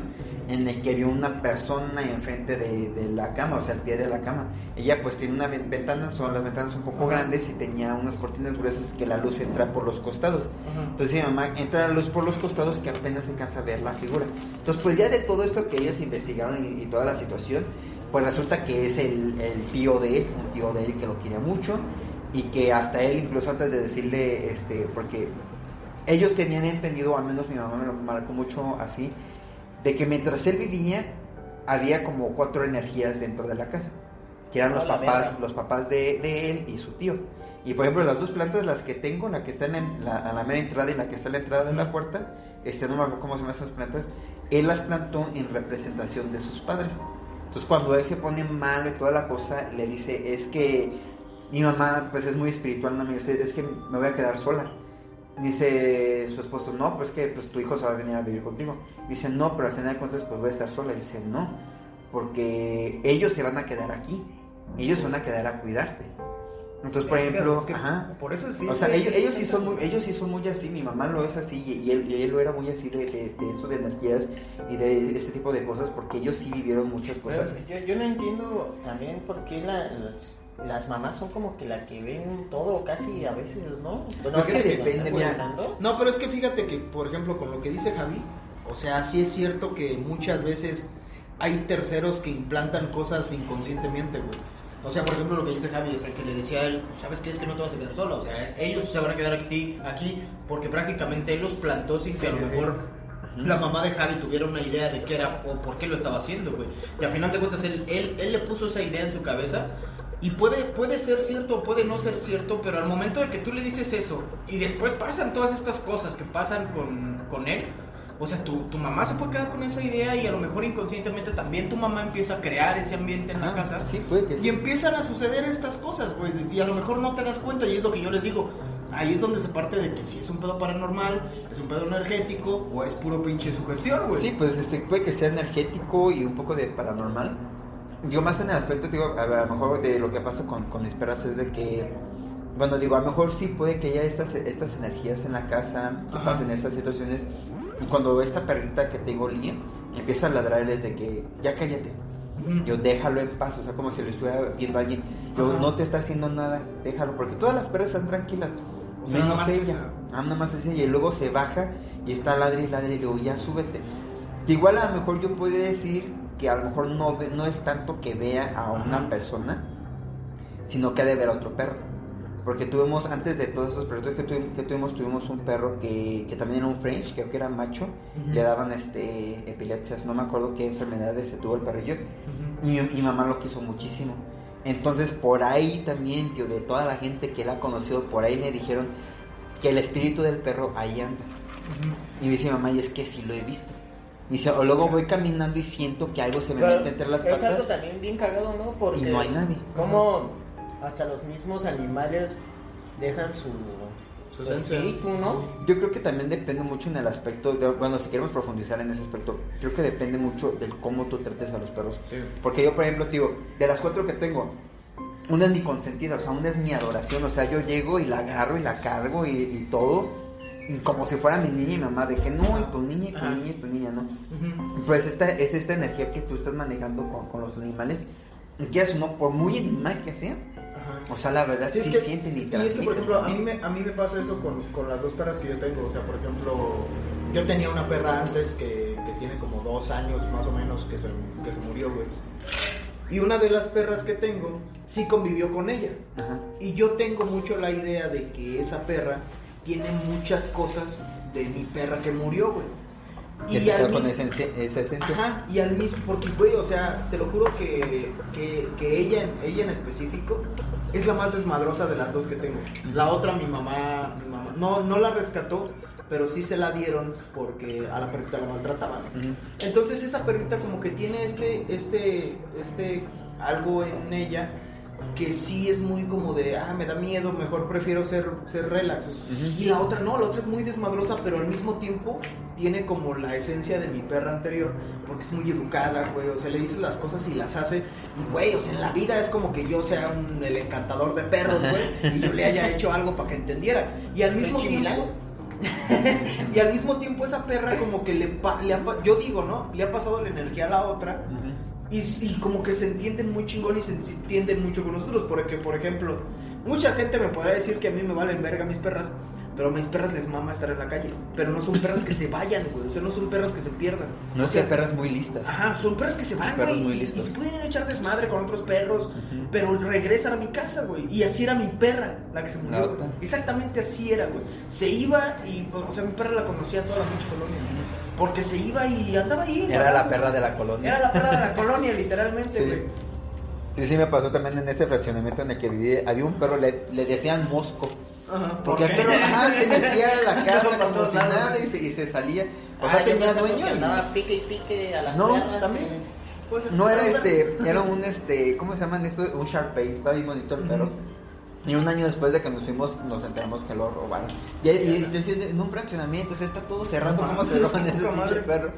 en el que vio una persona enfrente de, de la cama, o sea, al pie de la cama. Ella pues tiene una ven- ventana, son las ventanas un poco grandes y tenía unas cortinas gruesas que la luz entra por los costados. Entonces mi mamá entra la luz por los costados que apenas se alcanza a ver la figura. Entonces pues ya de todo esto que ellos investigaron y, y toda la situación, pues resulta que es el, el tío de él, un tío de él que lo quería mucho y que hasta él incluso antes de decirle, este, porque ellos tenían entendido, al menos mi mamá me lo marcó mucho así, de que mientras él vivía había como cuatro energías dentro de la casa. que eran los papás, los papás de, de él y su tío. Y por ejemplo, las dos plantas, las que tengo, la que está en la, a la mera entrada y la que está a la entrada de la puerta, este, no me acuerdo cómo se llaman esas plantas, él las plantó en representación de sus padres. Entonces cuando él se pone malo y toda la cosa, le dice, es que mi mamá pues es muy espiritual, no me dice, es que me voy a quedar sola. Dice su esposo, no, pues que pues tu hijo se va a venir a vivir contigo. Dice, no, pero al final de cuentas pues voy a estar sola. Dice, no, porque ellos se van a quedar aquí, ellos se van a quedar a cuidarte. Entonces, por ejemplo, Es que ajá, por eso sí. o sea, ellos, sí, ellos sí son muy, ellos sí son muy así, mi mamá lo es así y, y él, y él lo era muy así de, de, de eso de energías y de este tipo de cosas porque ellos sí vivieron muchas Pero cosas. yo, yo no entiendo también por qué la- las, las mamás son como que la que ven todo casi a veces, ¿no? Bueno, Es que depende, mira. No, pero es que fíjate que, por ejemplo, con lo que dice Javi, o sea, sí es cierto que muchas veces hay terceros que implantan cosas inconscientemente, güey. O sea, por ejemplo, lo que dice Javi, o sea, que le decía a él, ¿sabes qué? Es que no te vas a quedar solo. O sea, ellos se van a quedar aquí, aquí porque prácticamente él los plantó sin que a lo sí. mejor la mamá de Javi tuviera una idea de qué era o por qué lo estaba haciendo, güey. Y al final de cuentas, él, él, él le puso esa idea en su cabeza. Y puede, puede ser cierto o puede no ser cierto, pero al momento de que tú le dices eso y después pasan todas estas cosas que pasan con, con él, o sea, tu, tu mamá se puede quedar con esa idea y a lo mejor inconscientemente también tu mamá empieza a crear ese ambiente en la Ajá, casa. sí, puede que Y sí. empiezan a suceder estas cosas, güey, y a lo mejor no te das cuenta y es lo que yo les digo. Ahí es donde se parte de que si es un pedo paranormal, es un pedo energético o es puro pinche sugestión, güey. Sí, pues este, puede que sea energético y un poco de paranormal. Yo más en el aspecto, digo, a lo mejor de lo que pasa con, con mis perras es de que, bueno, digo, a lo mejor sí puede que haya estas, estas energías en la casa, que Ajá. pasen estas situaciones. Y cuando esta perrita que tengo, Lia, empieza a ladrarles de que, ya cállate, yo déjalo en paz, o sea, como si lo estuviera viendo a alguien. Yo Ajá. no te está haciendo nada, déjalo, porque todas las perras están tranquilas. O sea, menos ella. Ah, nada más es ella. Y luego se baja y está ladre y ladre y luego ya súbete. Que igual a lo mejor yo puedo decir que a lo mejor no, ve- no es tanto que vea a una Ajá. persona, sino que ha de ver a otro perro. Porque tuvimos, antes de todos esos perros que tuvimos, que tuvimos, tuvimos un perro que, que también era un French, creo que era macho, le daban este epilepsias, no me acuerdo qué enfermedades se tuvo el perrillo, y mi, mi mamá lo quiso muchísimo. Entonces por ahí también, tío, de toda la gente que la ha conocido, por ahí le dijeron que el espíritu del perro ahí anda. Y me dice mamá, y es que sí lo he visto. Y dice, o luego voy caminando y siento que algo se me Pero mete entre las es algo patas. también bien cagado, ¿no? Porque Y no hay nadie. Como hasta los mismos animales dejan su, Su espíritu, ¿no? Yo creo que también depende mucho en el aspecto, de, bueno, si queremos profundizar en ese aspecto, creo que depende mucho del cómo tú trates a los perros. Sí. Porque yo, por ejemplo, te digo, de las cuatro que tengo, una es mi consentida, o sea, una es mi adoración, o sea, yo llego y la agarro y la cargo y, y todo, como si fuera mi niña y mamá, de que no, y tu niña, y tu niña, y tu niña, ¿no? Ujú. Pues esta, es esta energía que tú estás manejando con, con los animales, quieras o no, por muy animal que sea, Ajá. o sea, la verdad Sí, sí, es que- sienten y Y es que, por ejemplo, a mí, me, a mí me pasa eso con, con las dos perras que yo tengo. O sea, por ejemplo, yo tenía una perra antes que, que tiene como dos años más o menos que se, que se murió, güey. Y una de las perras que tengo sí convivió con ella. Ajá. Y yo tengo mucho la idea de que esa perra tiene muchas cosas de mi perra que murió, güey. Que Y al con mismo- esa, esencia- esa esencia. Ajá, y al mismo, porque güey, o sea, te lo juro que, que, que ella, ella en específico es la más desmadrosa de las dos que tengo. La otra, mi mamá, mi mamá, no, no la rescató, pero sí se la dieron porque a la perrita la maltrataban. Entonces esa perrita como que tiene este, este, este, algo en ella que sí es muy como de, ah, me da miedo, mejor prefiero ser, ser relax. Y la otra no, la otra es muy desmadrosa, pero al mismo tiempo tiene como la esencia de mi perra anterior, porque es muy educada, güey, o sea, le dices las cosas y las hace, y güey, o sea, en la vida es como que yo sea un, el encantador de perros, güey, y yo le haya hecho algo para que entendiera. Y al mismo tiempo... y al mismo tiempo esa perra como que le, pa- le ha yo digo, ¿no? Le ha pasado la energía a la otra. Y, y como que se entienden muy chingón y se entienden mucho con nosotros. Porque, por ejemplo, mucha gente me podrá decir que a mí me valen verga mis perras, pero a mis perras les mama estar en la calle. Pero no son perras que se vayan, güey. O sea, no son perras que se pierdan. No O es que sea, hay perras muy listas. Ajá, son perras que se van, güey. Y, se pueden echar desmadre con otros perros, pero regresan a mi casa, güey. Y así era mi perra, la que se murió. Exactamente así era, güey. Se iba y, o sea, mi perra la conocía toda la pinche colonia. Porque se iba y andaba ahí. Era la perra de la colonia. Era la perra de la colonia, literalmente, güey. Sí, sí, me pasó también en ese fraccionamiento en el que viví. Había un perro, le, le decían mosco. Ajá. Porque el perro ajá, se metía a la casa como si nada y se, y se salía. O Ah, sea, tenía dueño y... andaba pique y pique a las No, perras. también. y- Pues, No era pero- este, era un este, ¿cómo se llaman esto? Un Sharpei, estaba bien bonito el perro. Y un año después de que nos fuimos, nos enteramos que lo robaron. Y, y, y en un fraccionamiento, o sea, está todo cerrado, No ¿cómo se roban ese perro?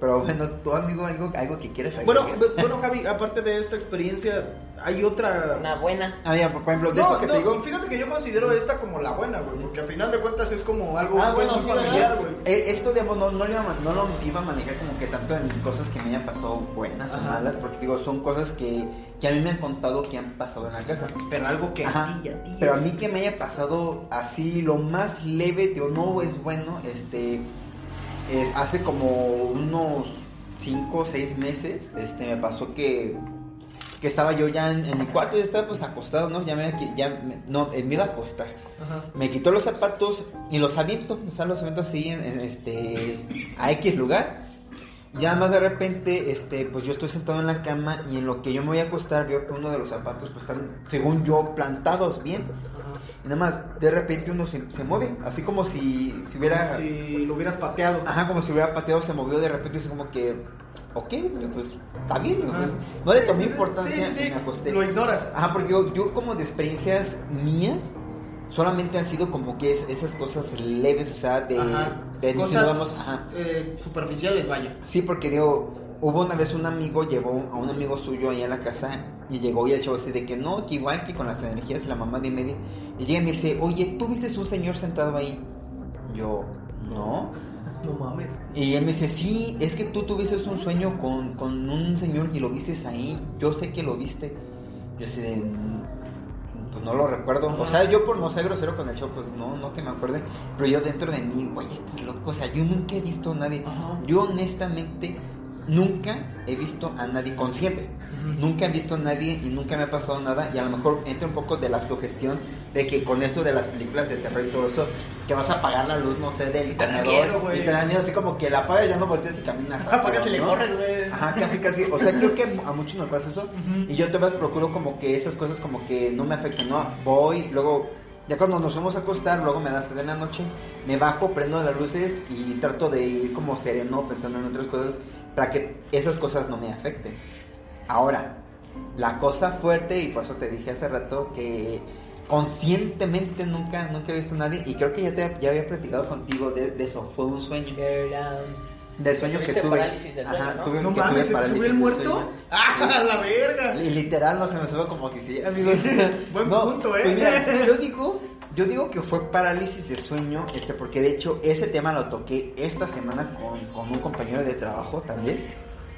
Pero bueno, tu amigo, algo, algo que quieres Bueno, agregar? bueno, Javi, aparte de esta experiencia, hay otra. Una buena. Ah, ya, por ejemplo, de No, esto que no, te digo, fíjate que yo considero esta como la buena, güey, porque al final de cuentas es como algo Ah, bueno, sí, familiar, güey. eh, esto, digamos, no, no, lo iba, no lo iba a manejar como que tanto en cosas que me hayan pasado buenas o malas, porque digo, son cosas que, que a mí me han contado que han pasado en la casa. Pero algo que Ajá. a ti, a ti. Pero a mí que me haya pasado así, lo más leve, digo, no es bueno, este, eh, hace como unos 5 o 6 meses, este, me pasó que, que estaba yo ya en, en mi cuarto, ya estaba pues acostado, ¿no? Ya me, ya me- no, eh, me iba a acostar. Ajá. Me quitó los zapatos y los aviento, o sea, los aviento así en, en, este, a X lugar. Y nada más de repente, este, pues yo estoy sentado en la cama y en lo que yo me voy a acostar veo que uno de los zapatos pues están, según yo, plantados bien. Y nada más, de repente uno se, se mueve, así como si, si hubiera... Como si lo hubieras pateado. Ajá, como si hubiera pateado, se movió de repente y es como que... Ok, pues está bien, pues, no le tomé Sí, importancia Sí, sí, me acosté. Lo ignoras. Ajá, porque yo, yo como de experiencias mías, solamente han sido como que es- esas cosas leves, o sea, de... Ajá. de Cosas ajá. eh, superficiales, vaya. Sí, porque digo, hubo una vez un amigo, llevó a un amigo suyo ahí a la casa y llegó y el chavo así de que no, que igual que con las energías y la mamá de media. Y llega y me dice, oye, ¿tú viste un señor sentado ahí? Yo, no. No mames. Y él me dice, sí, es que tú tuviste un sueño con, con un señor y lo viste ahí, yo sé que lo viste. Yo así de, "Mm, pues no lo recuerdo. O sea, yo por no ser grosero con el show, pues no, no que me acuerde. Pero yo dentro de mí, güey, este es loco. O sea, yo nunca he visto a nadie. Ajá. Yo honestamente nunca he visto a nadie consciente. Nunca he visto a nadie y nunca me ha pasado nada. Y a lo mejor entra un poco de la sugestión de que con eso de las películas de terror y todo eso, que vas a apagar la luz, no sé, del te da comedor, miedo, y te da miedo, así como que la apagas ya no volteas y caminas. Apagas rápido, y le ¿no? corres, güey. Ajá, casi, casi. O sea, creo que a muchos nos pasa eso. Y yo te procuro como que esas cosas como que no me afectan, ¿no? Voy, luego, ya cuando nos fuimos a acostar, luego me das de la noche, me bajo, prendo las luces y trato de ir como sereno, pensando en otras cosas, para que esas cosas no me afecten. Ahora, la cosa fuerte, y por eso te dije hace rato que conscientemente nunca, nunca he visto a nadie, y creo que ya, te, ya había platicado contigo de, de eso, fue un sueño. Del sueño que tuve. parálisis del sueño, ¿no? tuve- No que mames, tuve ¿se te subió el muerto? ¡Ah, la verga! Y literal no se me subió como que sí, amigo. Buen No, punto, ¿eh? pues mira, yo digo, yo digo que fue parálisis de sueño, este, porque de hecho ese tema lo toqué esta semana con, con un compañero de trabajo también.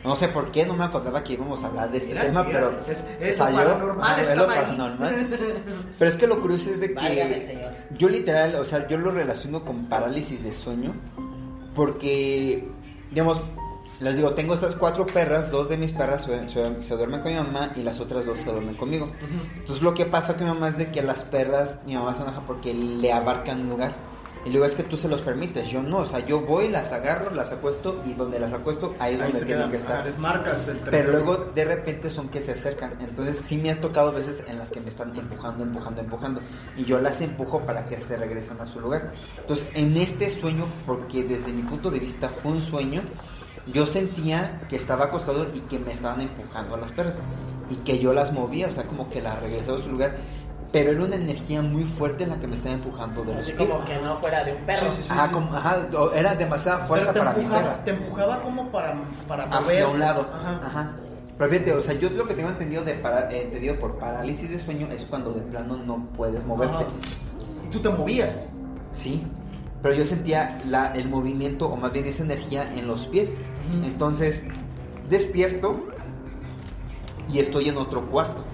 No sé por qué, no me acordaba que íbamos a hablar de este Mira, tema, mira, pero es- es lo paranormal, ajá, es lo paranormal. Pero es que lo curioso es de Válgame, que señor. yo literal, o sea, yo lo relaciono con parálisis de sueño, porque, digamos, les digo, tengo estas cuatro perras, dos de mis perras se, se- se duermen con mi mamá y las otras dos se duermen conmigo. Entonces lo que pasa con mi mamá es de que las perras, mi mamá se enoja porque le abarcan lugar. Y luego es que tú se los permites, yo no, o sea, yo voy, las agarro, las acuesto y donde las acuesto, ahí es Ahí donde tienen quedan. que estar. Ah, les marcas el Pero luego de repente son que se acercan. Entonces sí me ha tocado veces en las que me están empujando, empujando, empujando. Y yo las empujo para que se regresen a su lugar. Entonces en este sueño, porque desde mi punto de vista fue un sueño, yo sentía que estaba acostado y que me estaban empujando a las perras. Y que yo las movía, o sea, como que las regresaba a su lugar. Pero era una energía muy fuerte en la que me estaba empujando de los Así como que no fuera de un perro. Sí, sí, sí. Ajá, como- ajá, o- era demasiada fuerza para mi empujaba, perra te empujaba como para, para mover. hacia un lado. Ajá. Ajá. Pero fíjate, o sea, yo lo que tengo entendido de para, eh, entendido por parálisis de sueño es cuando de plano no puedes moverte. Ajá. Y tú te movías. Sí. Pero yo sentía la, el movimiento, o más bien esa energía en los pies. Entonces, despierto y estoy en otro cuarto.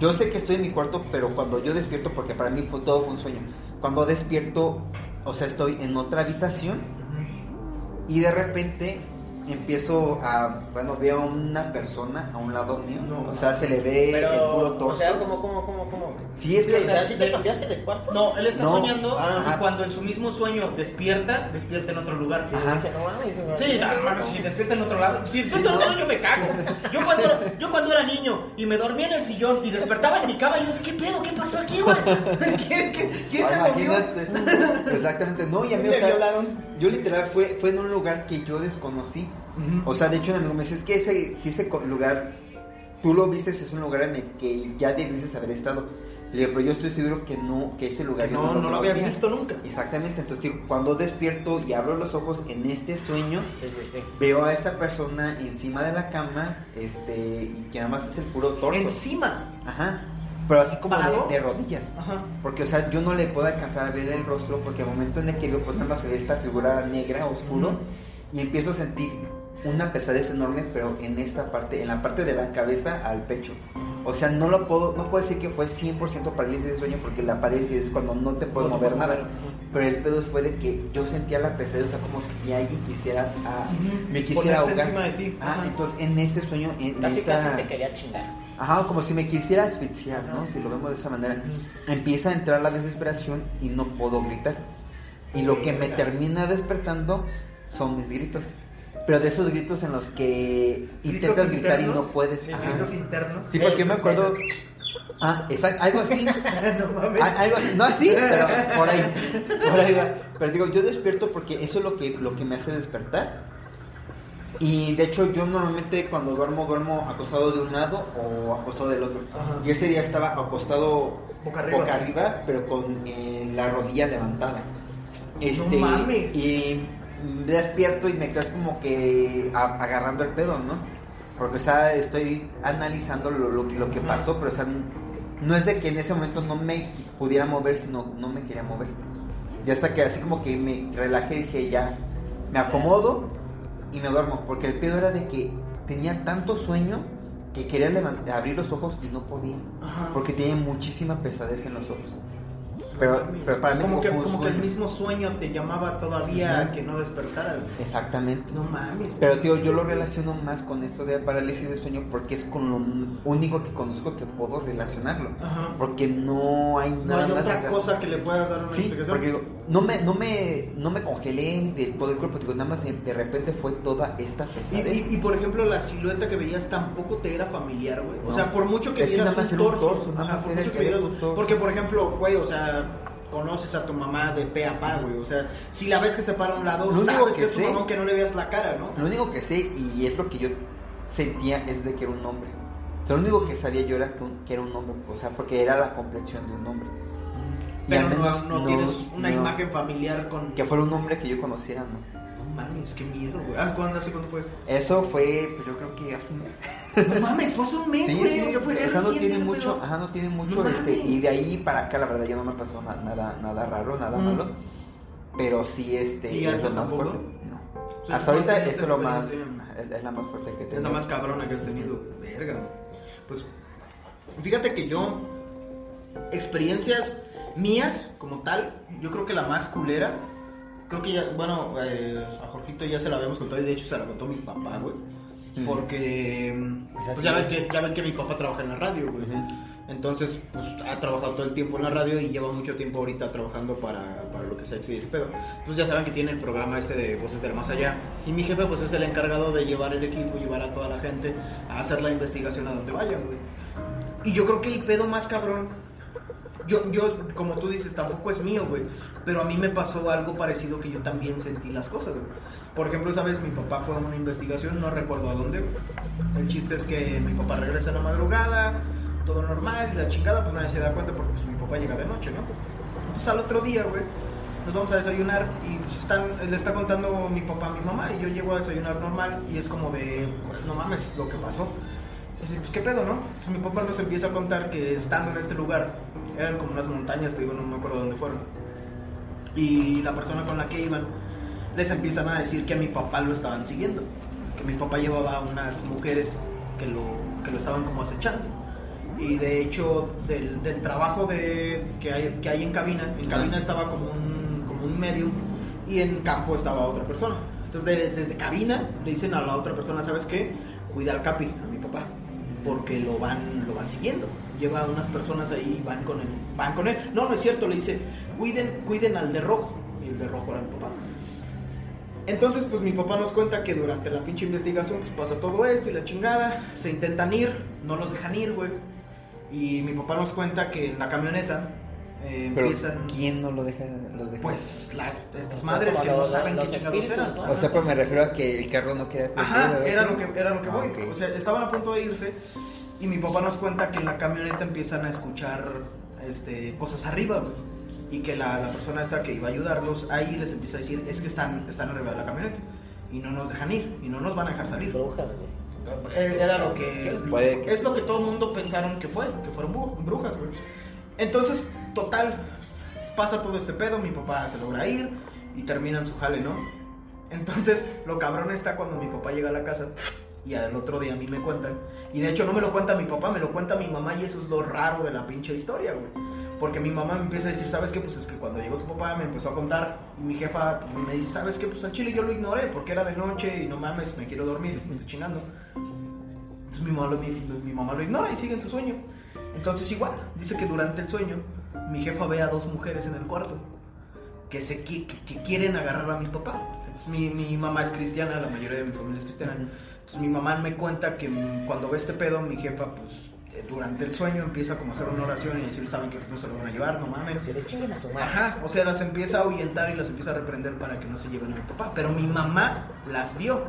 Yo sé que estoy en mi cuarto, pero cuando yo despierto, porque para mí fue todo fue un sueño. Cuando despierto, o sea, estoy en otra habitación y de repente empiezo a, bueno, veo a una persona a un lado mío. No. o sea, se le ve Pero, el puro torso. o sea, ¿cómo, cómo, cómo, cómo? Sí, es que... O sea, ¿sí te cambiaste de cuarto? No, él está No. soñando Ah. y cuando en su mismo sueño despierta, despierta en otro lugar. Ajá. No Sí, si despierta en otro lado. Si despierta en otro lado, yo me cago. Yo cuando, yo cuando era niño y me dormía en el sillón y despertaba en mi cama, yo decía, ¿qué pedo? ¿Qué pasó aquí, güey? ¿Quién, qué- quién Ah, me movió? Imagínate. Exactamente. No, y a mí, Me o sea, violaron. yo literal fue, fue en un lugar que yo desconocí. O sea, de hecho, un amigo me dice, es que ese, si ese lugar, tú lo viste, es un lugar en el que ya debiste haber estado. Le digo, pero yo estoy seguro que no, que ese lugar Que yo no, no lo habías conocía". visto nunca. Exactamente, entonces digo, cuando despierto y abro los ojos en este sueño, Sí, sí, sí. veo a esta persona encima de la cama, este, que nada más es el puro torso. Encima. Ajá. Pero así como de, de rodillas. Ajá. Porque, o sea, yo no le puedo alcanzar a ver el rostro porque al momento en el que veo, pues nada más se ve esta figura negra, oscuro, y empiezo a sentir una pesadez enorme, pero en esta parte, en la parte de la cabeza al pecho. O sea, no lo puedo, no puedo decir que fue 100% parálisis de sueño porque la parálisis es cuando no te puedes No te mover nada. mover. Pero el pedo fue de que yo sentía la pesadez, o sea, como si alguien quisiera, ah, Ujú. me quisiera Ponerse ahogar. encima de ti. Ah, Ajá. entonces en este sueño, en Casi esta... casi te quería chingar. Ajá, como si me quisiera asfixiar, ¿no? Si lo vemos de esa manera. Empieza a entrar la desesperación y no puedo gritar. Y lo que me termina despertando son mis gritos. Pero de esos gritos en los que intentas gritar y no puedes. Ajá. gritos internos. Sí, porque yo me acuerdo. Ah, exacto, algo así. no mames. Algo así. No así, pero por ahí. Por ahí va. Pero digo, yo despierto porque eso es lo que, lo que me hace despertar. Y de hecho, yo normalmente cuando duermo, duermo acostado de un lado o acostado del otro. Ajá. Y ese día estaba acostado Boca arriba. arriba, pero con eh, la rodilla levantada. Este, mames. Y despierto y me quedas como que a- agarrando el pedo, ¿no? Porque, o sea, estoy analizando lo, lo, que- lo que pasó, pero, o sea, no es de que en ese momento no me pudiera mover, sino no me quería mover. Y hasta que así como que me relajé dije, ya, me acomodo y me duermo. Porque el pedo era de que tenía tanto sueño que quería levant- abrir los ojos y no podía. Ajá. Porque tenía muchísima pesadez en los ojos. Pero, pero para mí como que, como que el mismo sueño te llamaba todavía a Ujú. que no despertara. Exactamente. No mames. Pero tío, yo lo relaciono más con esto de parálisis de sueño porque es con lo único que conozco que puedo relacionarlo. Ajá. Porque no hay No nada hay más. otra cosa que le puedas dar una Sí, explicación. porque digo, no me, no me, no me congelé de todo el cuerpo, digo, nada más de, repente fue toda esta pesadez. y- y, por ejemplo, la silueta que veías tampoco te era familiar, güey. O sea, por mucho que Es vieras un un torso. torso, nada ajá, más por mucho que vieras puro torso. Porque, por ejemplo, güey, o sea, conoces a tu mamá de pe a pa, güey. O sea, si la ves que se para a un lado, Lo sabes que que es tu mamá aunque no le veas la cara, ¿no? Lo único que sé, y es lo que yo sentía, es de que era un hombre. Lo único que sabía yo era que, un- que era un hombre, o sea, porque era la complexión de un hombre. Pero no, no no- tienes una no. imagen familiar con... Que fuera un hombre que yo conociera, ¿no? No mames, qué miedo, güey. Ah, ¿cuándo, hace cuándo fue esto? Eso fue, pues yo creo que hace un mes. No mames, fue hace un mes, Sí, güey. sí, o sea, fue o es sea, no tiene mucho, ajá, no tiene mucho, este, y de ahí para acá la verdad ya no me pasó na- nada, nada raro, nada Mm. malo, pero sí, este, ¿Y es lo más tampoco? fuerte. No. O sea, Hasta es ahorita es lo más, es, es la más fuerte que Es tengo. la más cabrona que has tenido. Verga. Pues fíjate que yo, experiencias mías como tal, yo creo que la más culera, creo que ya, bueno, eh, a Jorgito ya se la habíamos contado y de hecho se la contó mi papá, güey. Porque Es pues así, ya, ven que, ya ven que mi papá trabaja en la radio, güey. Entonces, pues ha trabajado todo el tiempo en la radio y lleva mucho tiempo ahorita trabajando para, para lo que sea y pedo. Pues ya saben que tiene el programa este de Voces del Más Allá. Y mi jefe, pues es el encargado de llevar el equipo, llevar a toda la gente a hacer la investigación a donde vayan, güey. Y yo creo que el pedo más cabrón, yo, yo, como tú dices, tampoco es mío, güey. Pero a mí me pasó algo parecido que yo también sentí las cosas, güey. Por ejemplo, esa vez mi papá fue a una investigación, no recuerdo a dónde. El chiste es que mi papá regresa en la madrugada, todo normal, y la chingada, pues nadie se da cuenta porque pues, mi papá llega de noche, ¿no? Entonces al otro día, güey, nos vamos a desayunar y están, le está contando mi papá a mi mamá y yo llego a desayunar normal y es como de, no mames, lo que pasó. Así, pues qué pedo, ¿no? Entonces mi papá nos empieza a contar que estando en este lugar, eran como unas montañas, te digo, no me acuerdo dónde fueron. Y la persona con la que iban les empiezan a decir que a mi papá lo estaban siguiendo, que mi papá llevaba unas mujeres que lo, que lo estaban como acechando. Y de hecho, del, del trabajo de, que, hay, que hay en cabina, en cabina estaba como un, como un medium y en campo estaba otra persona. Entonces, de- desde cabina le dicen a la otra persona, ¿sabes qué? Cuida al Capi, a porque lo van, lo van siguiendo. Lleva a unas personas ahí y van con él, van con él. No, no es cierto, le dice, cuiden, cuiden al de rojo. Y el de rojo era mi papá. Entonces, pues mi papá nos cuenta que durante la pinche investigación pues pasa todo esto y la chingada, se intentan ir, no los dejan ir, güey. Y mi papá nos cuenta que en la camioneta eh, Pero empiezan, ¿quién no lo deja? Los deja? pues, las, estas madres que no los- saben los qué chingados espíritus, eran. ¿no? O sea, pues me refiero a que el carro no queda Ajá, era lo que, era lo que Ah, voy. O sea, estaban a punto de irse y mi papá nos cuenta que en la camioneta empiezan a escuchar este, cosas arriba. Y que la, la persona esta que iba a ayudarlos ahí les empieza a decir, es que están, están arriba de la camioneta y no nos dejan ir y no nos van a dejar salir. Brujas, güey. Eh, Era lo que, Sí, puede que es lo que todo el mundo pensaron que fue, que fueron bru- brujas, güey. Entonces, total, pasa todo este pedo, mi papá se logra ir y terminan su jale, ¿no? Entonces, lo cabrón está cuando mi papá llega a la casa y al otro día a mí me cuentan. Y de hecho no me lo cuenta mi papá, me lo cuenta mi mamá y eso es lo raro de la pinche historia, güey. Porque mi mamá me empieza a decir, ¿sabes qué? Pues es que cuando llegó tu papá me empezó a contar y mi jefa me dice, ¿sabes qué? Pues al chile yo lo ignoré porque era de noche y no mames, me quiero dormir, me estoy chingando. Entonces mi mamá, mi mamá lo ignora y sigue en su sueño. Entonces igual, dice que durante el sueño mi jefa ve a dos mujeres en el cuarto que, se, que, que quieren agarrar a mi papá. Entonces, mi, mi mamá es cristiana, la mayoría de mi familia es cristiana. Entonces mi mamá me cuenta que cuando ve este pedo, mi jefa pues durante el sueño empieza como a hacer una oración y decir, saben que no se lo van a llevar, no mames. Si le chinguen a su madre. Ajá, o sea, las empieza a ahuyentar y las empieza a reprender para que no se lleven a mi papá. Pero mi mamá las vio,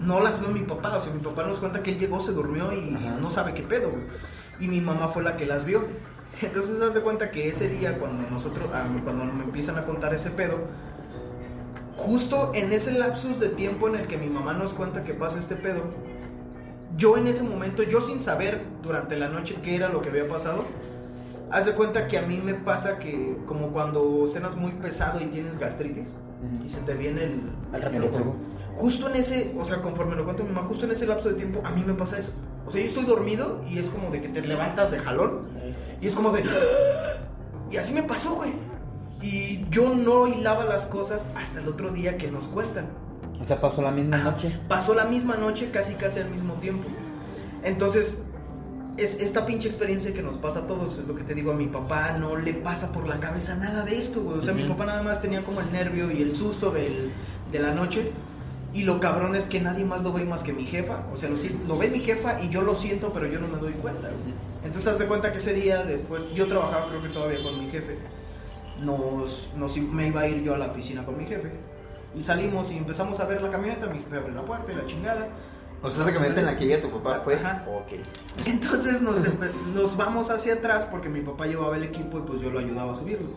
no las vio mi papá. O sea, mi papá nos cuenta que él llegó, se durmió y Ajá. no sabe qué pedo, güey. Y mi mamá fue la que las vio. Entonces, haz de cuenta que ese día, cuando nosotros, ah, cuando me empiezan a contar ese pedo, justo en ese lapsus de tiempo en el que mi mamá nos cuenta que pasa este pedo, yo en ese momento, yo sin saber durante la noche qué era lo que había pasado, haz de cuenta que a mí me pasa que como cuando cenas muy pesado y tienes gastritis y se te viene el... Lo reflujo. Justo en ese, o sea, conforme lo cuento mi mamá, justo en ese lapso de tiempo, a mí me pasa eso. O sea, yo estoy dormido y es como de que te levantas de jalón y es como de... Y así me pasó, güey. Y yo no hilaba las cosas hasta el otro día que nos cuentan. O sea, pasó la misma noche. Pasó la misma noche, casi casi al mismo tiempo. Entonces, es esta pinche experiencia que nos pasa a todos, es lo que te digo, a mi papá no le pasa por la cabeza nada de esto, güey. O sea, mi papá nada más tenía como el nervio y el susto del, de la noche. Y lo cabrón es que nadie más lo ve más que mi jefa. O sea, lo, lo ve mi jefa y yo lo siento, pero yo no me doy cuenta. güey. Entonces, haz de cuenta que ese día después, yo trabajaba creo que todavía con mi jefe. Nos, nos, me iba a ir yo a la oficina con mi jefe. Y salimos y empezamos a ver la camioneta. Mi jefe abre la puerta y la chingada. O sea, esa camioneta en la que llega tu papá fue. Ajá. Ok. Entonces nos, nos vamos hacia atrás porque mi papá llevaba el equipo y pues yo lo ayudaba a subirlo.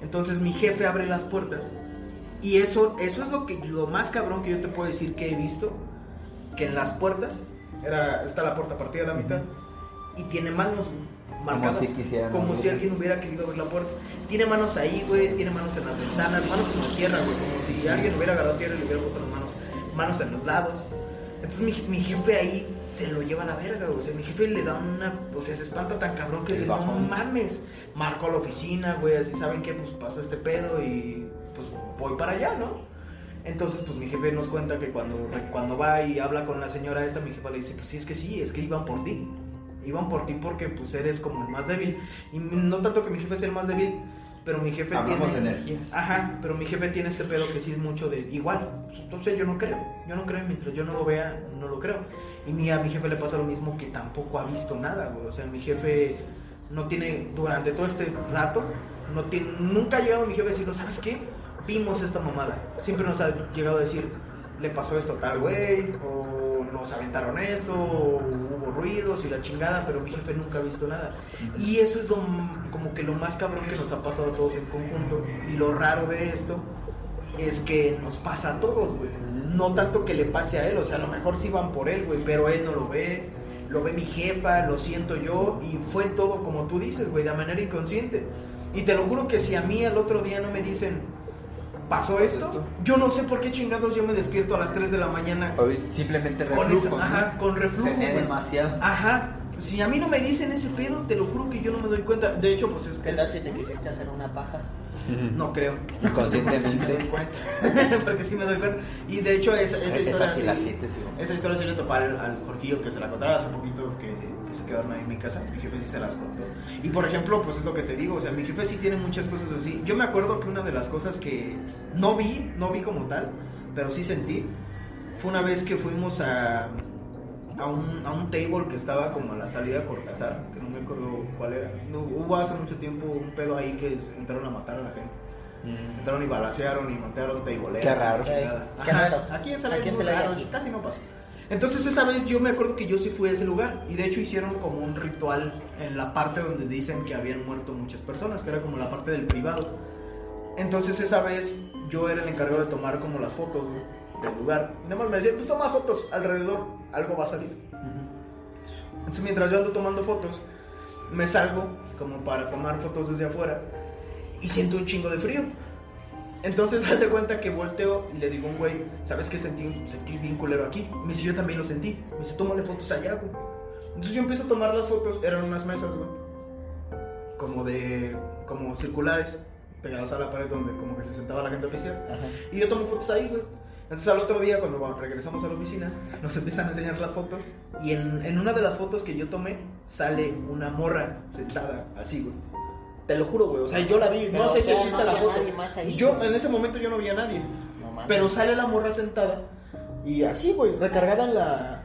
Entonces mi jefe abre las puertas. Y eso, eso es lo, que, lo más cabrón que yo te puedo decir que he visto. Que en las puertas, era, está la puerta partida a la mitad. Y tiene manos güey, marcadas. si como si alguien hubiera querido abrir la puerta. Tiene manos ahí, güey. Tiene manos en las ventanas. Manos como tierra, güey. Como si alguien hubiera agarrado tierra y le hubiera puesto las manos. Manos en los lados. Entonces mi, mi jefe ahí se lo lleva a la verga, güey. O sea, mi jefe le da una. O sea, se espanta tan cabrón que dice, no mames. Marco a la oficina, güey. Así saben que pues pasó este pedo y pues voy para allá, ¿no? Entonces, pues mi jefe nos cuenta que cuando, cuando va y habla con la señora esta, mi jefa le dice, pues sí, es que sí, es que iban por ti. Iban por ti porque pues eres como el más débil. Y no tanto que mi jefe sea el más débil, pero mi jefe Hablamos tiene... de energía. Ajá, pero mi jefe tiene este pedo que sí es mucho de igual. Entonces yo no creo, yo no creo, mientras yo no lo vea, no lo creo. Y mi, a mi jefe le pasa lo mismo que tampoco ha visto nada, güey. O sea, mi jefe no tiene, durante todo este rato, no tiene, nunca ha llegado mi jefe a decir, ¿sabes qué? Vimos esta mamada. Siempre nos ha llegado a decir, le pasó esto a tal güey, o nos aventaron esto, hubo ruidos y la chingada, pero mi jefe nunca ha visto nada. Y eso es lo, como que lo más cabrón que nos ha pasado a todos en conjunto. Y lo raro de esto es que nos pasa a todos, güey. No tanto que le pase a él, o sea, a lo mejor sí van por él, güey, pero él no lo ve. Lo ve mi jefa, lo siento yo, y fue todo como tú dices, güey, de manera inconsciente. Y te lo juro que si a mí al otro día no me dicen, pasó esto, yo no sé por qué chingados yo me despierto a las 3 de la mañana O simplemente con, reflujo. esa- ajá, con reflujo. Demasiado. Ajá. Si a mí no me dicen ese pedo, te lo juro que yo no me doy cuenta. De hecho, pues es ¿Qué que... tal si te quisiste hacer una paja? No creo. Inconscientemente. Sí me doy cuenta. Porque sí me doy cuenta. Y de hecho, esa, esa Esa historia. la sí- esa historia sí le topé al, al Jorquillo que se la contaba hace poquito que, se quedaron ahí en mi casa. Mi jefe sí se las contó. Y por ejemplo, pues es lo que te digo. O sea, mi jefe sí tiene muchas cosas así. Yo me acuerdo que una de las cosas que no vi, no vi como tal, pero sí sentí, fue una vez que fuimos a. A un, a un table que estaba como a la salida de Cortázar, que no me acuerdo cuál era. No, hubo hace mucho tiempo un pedo ahí que entraron a matar a la gente. Mm. Entraron y balacearon y montaron teiboleros. Qué raro. Qué Ajá. raro. Aquí en Celaya Aquí en es muy Celaya, raro, aquí. casi no pasa. Entonces esa vez yo me acuerdo que yo sí fui a ese lugar y de hecho hicieron como un ritual en la parte donde dicen que habían muerto muchas personas, que era como la parte del privado. Entonces esa vez yo era el encargado de tomar como las fotos del lugar. Y nada más me decían, pues toma fotos alrededor, algo va a salir. Entonces mientras yo ando tomando fotos, me salgo como para tomar fotos desde afuera y siento un chingo de frío. Entonces hace cuenta que volteo y le digo a un güey, ¿sabes qué sentí? Sentí bien culero aquí. Me dice, yo también lo sentí. Me dice, tómale fotos allá, güey. Entonces yo empiezo a tomar las fotos, eran unas mesas, güey. Como de, como circulares, pegadas a la pared donde como que se sentaba la gente. Ajá. Y yo tomo fotos ahí, güey. Entonces al otro día, cuando bueno, regresamos a la oficina, nos empiezan a enseñar las fotos. Y en, en una de las fotos que yo tomé, sale una morra sentada así, güey. Te lo juro, güey. O sea, yo la vi. Pero, no sé o si existe no la foto. ahí, yo güey. en ese momento yo no vi a nadie. No. Pero sale la morra sentada y así, güey, recargada en la,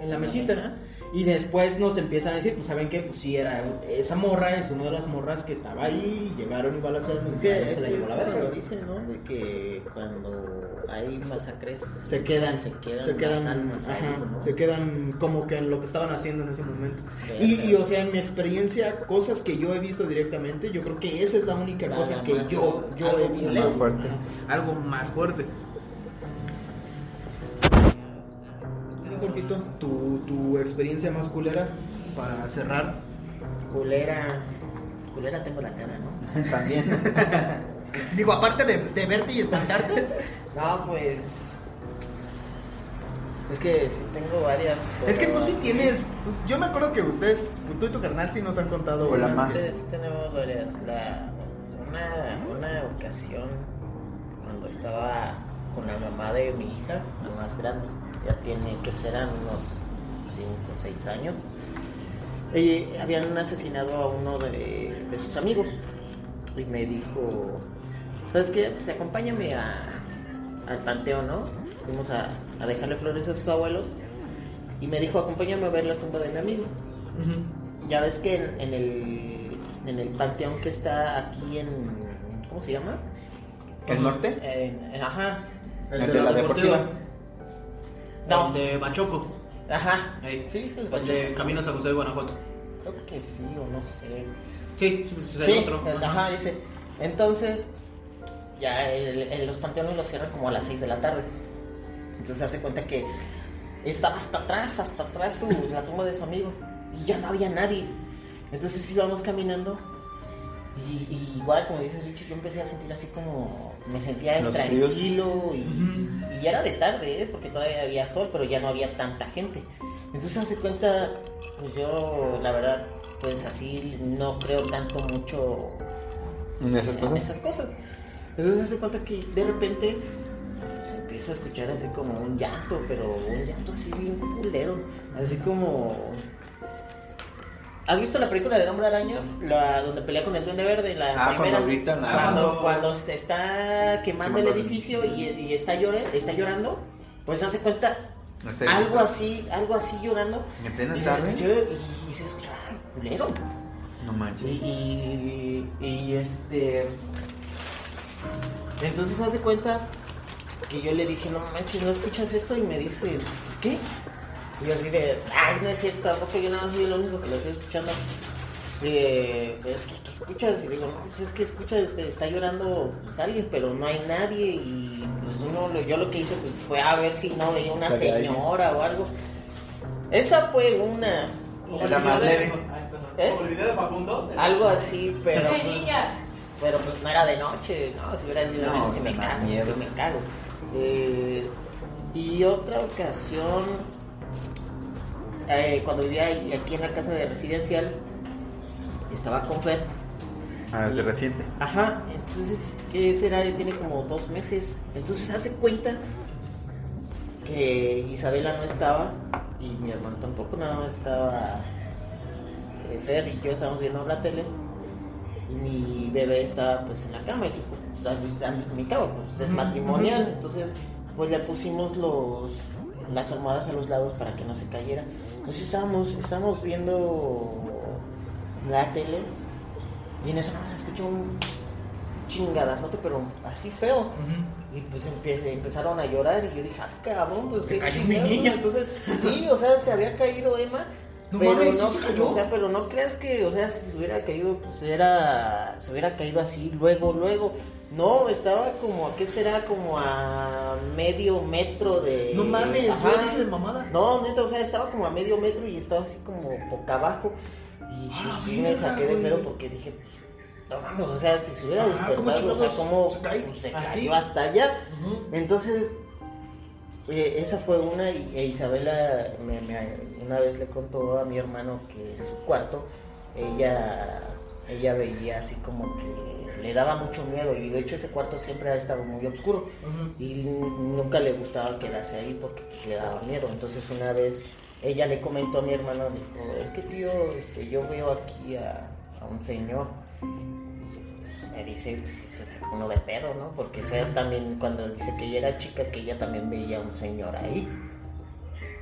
en la mesita. ¿no? Y después nos empiezan a decir, pues saben qué, pues sí, era esa morra, es una de las morras que estaba ahí, y llegaron y balacearon y Es que, se es la que llevó la verga. lo dicen, ¿no? De que cuando hay masacres Se quedan, se quedan, se quedan, almas ajá, ¿no? se quedan como que en lo que estaban haciendo en ese momento. Y, y, o sea, en mi experiencia, cosas que yo he visto directamente, yo creo que esa es la única Nada cosa que yo, yo algo he visto. más fuerte. Algo más fuerte. Jorgito, tu, tu experiencia más culera para cerrar. Culera. Culera tengo la cara, ¿no? También. Digo, aparte de, de verte y espantarte, No, pues. Es que sí tengo varias. es que tú sí tienes. pues, yo me acuerdo que ustedes, tú y tu carnal, sí nos han contado. Hola, unas más. Sí, sí tenemos varias. La, una, una ocasión, cuando estaba con la mamá de mi hija, la más grande, ya tiene que serán unos 5 o 6 años, y habían asesinado a uno de, de sus amigos. Y me dijo, ¿sabes qué? Pues acompáñame a, al panteón, ¿no? Fuimos a, a dejarle flores a sus abuelos. Y me dijo, acompáñame a ver la tumba de mi amigo. Ya ves que en, en el, en el panteón que está aquí en. ¿Cómo se llama? ¿El norte? En- en- ajá. El de la deportiva. No. El de Bachoco. Ajá. Ey. Sí, es el El de. Caminos a José de Guanajuato. Creo que sí, o no sé. Sí, sí, pues, es Sí, el otro. el- ajá, ese. Entonces, ya el- los panteones los cierran como a las 6 de la tarde. Entonces hace cuenta que estaba hasta atrás, hasta atrás su- la tumba de su amigo. Y ya no había nadie. Entonces íbamos caminando. Y, y igual, como dice Richie, yo empecé a sentir así como. Me sentía Los tranquilo. Y, ya era de tarde, ¿eh? porque todavía había sol, pero ya no había tanta gente. Entonces hace cuenta, pues yo, la verdad, pues así no creo tanto mucho ¿En esas en cosas? esas cosas. Entonces hace cuenta que de repente se empieza a escuchar así como un llanto, pero un llanto así bien culero. Así como. ¿Has visto la película del hombre araña? La donde pelea con el duende verde, la Ah, primera. cuando gritan, ah. Cuando, Cuando- se está quemando el edificio y, y está, llore, está llorando, pues hace cuenta No sé. algo así, algo así llorando. ¿En plena Y se tarde? escuchó, y, y se escucha, "Ay, culero. No manches. Y, y, y, este. Entonces me hace cuenta que yo le dije, no manches, ¿no escuchas esto? Y me dice, ¿qué? Y yo así de, ay, no es cierto, tampoco yo nada más soy el único que lo estoy escuchando. Sí, pero es que, ¿qué escuchas? Y le digo, no, pues es que escuchas, este, está llorando pues, alguien, pero no hay nadie. Y pues uno, lo- yo lo que hice pues fue a ver si no veía una alguien. señora o algo. Esa fue una. Como la más leve. ¿Eh? Como el video de Facundo. Algo así, pero ¡Eh, pues, pero pues no era de noche, no, si hubiera sido de No, noche sí me cago, miedo. sí me cago. Eh, y otra ocasión, eh, cuando vivía aquí en la casa de residencial, estaba con Fer. Ah, desde reciente. Ajá, entonces, ¿qué será? Ya tiene como dos meses. Entonces se hace cuenta que Isabela no estaba y mi hermano tampoco, nada más estaba eh, Fer y yo estábamos viendo la tele y mi bebé estaba pues en la cama y tipo, pues, has visto, han visto mi cama, pues es matrimonial, entonces pues le pusimos los las almohadas a los lados para que no se cayera. Entonces estábamos, estábamos viendo la tele y en eso más se escuchó un chingadazote, pero así feo. Y pues empiece- empezaron a llorar y yo dije, ah, cabrón, pues qué cayó mi chingados". niña. Entonces, sí, o sea, se había caído Emma. No pero mames, ¿sí no, se o sea, pero no creas que, o sea, si se hubiera caído, pues era, se hubiera caído así, luego, luego. No, estaba como, ¿a qué será? Como a medio metro de... No mames, Ajá. ¿ya dices mamada? No, neta, o sea, estaba como a medio metro y estaba así como boca abajo. Y Ah, pues, sí me saqué de pedo porque dije, pues, no mames, o sea, si se hubiera Ajá, ¿cómo despertado, o sea, ¿cómo se cae? pues, se ¿Así? cayó hasta allá? Entonces, eh, esa fue una y e Isabela me- me- una vez le contó a mi hermano que en su cuarto ella, ella veía así como que le daba mucho miedo y de hecho ese cuarto siempre ha estado muy oscuro y nunca le gustaba quedarse ahí porque pues, le daba miedo. Entonces una vez ella le comentó a mi hermano, dijo, es que tío, este, yo veo aquí a, a un señor. Pues, me dice, pues, se sacó uno de pedo, ¿no? Porque Fer también, cuando dice que ella era chica, que ella también veía a un señor ahí.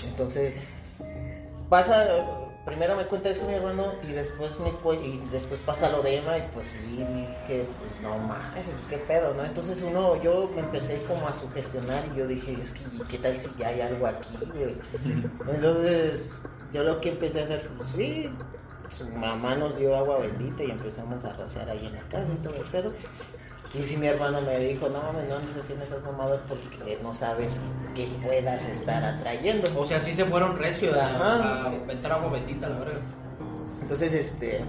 Entonces, pasa, primero me cuenta eso mi hermano y después me y después pasa lo de Emma y pues sí dije, pues no mames, pues qué pedo, ¿no? Entonces uno, yo me empecé como a sugestionar y yo dije, es que ¿qué tal si ya hay algo aquí, güey? Entonces, yo lo que empecé a hacer fue, pues, sí, su mamá nos dio agua bendita y empezamos a rociar ahí en la casa y todo el pedo. Y si mi hermano me dijo, no mames, no andes haciendo esas mamadas porque no sabes qué puedas estar atrayendo. O sea, sí se fueron recio a, a meter agua bendita, la verga. Entonces, este,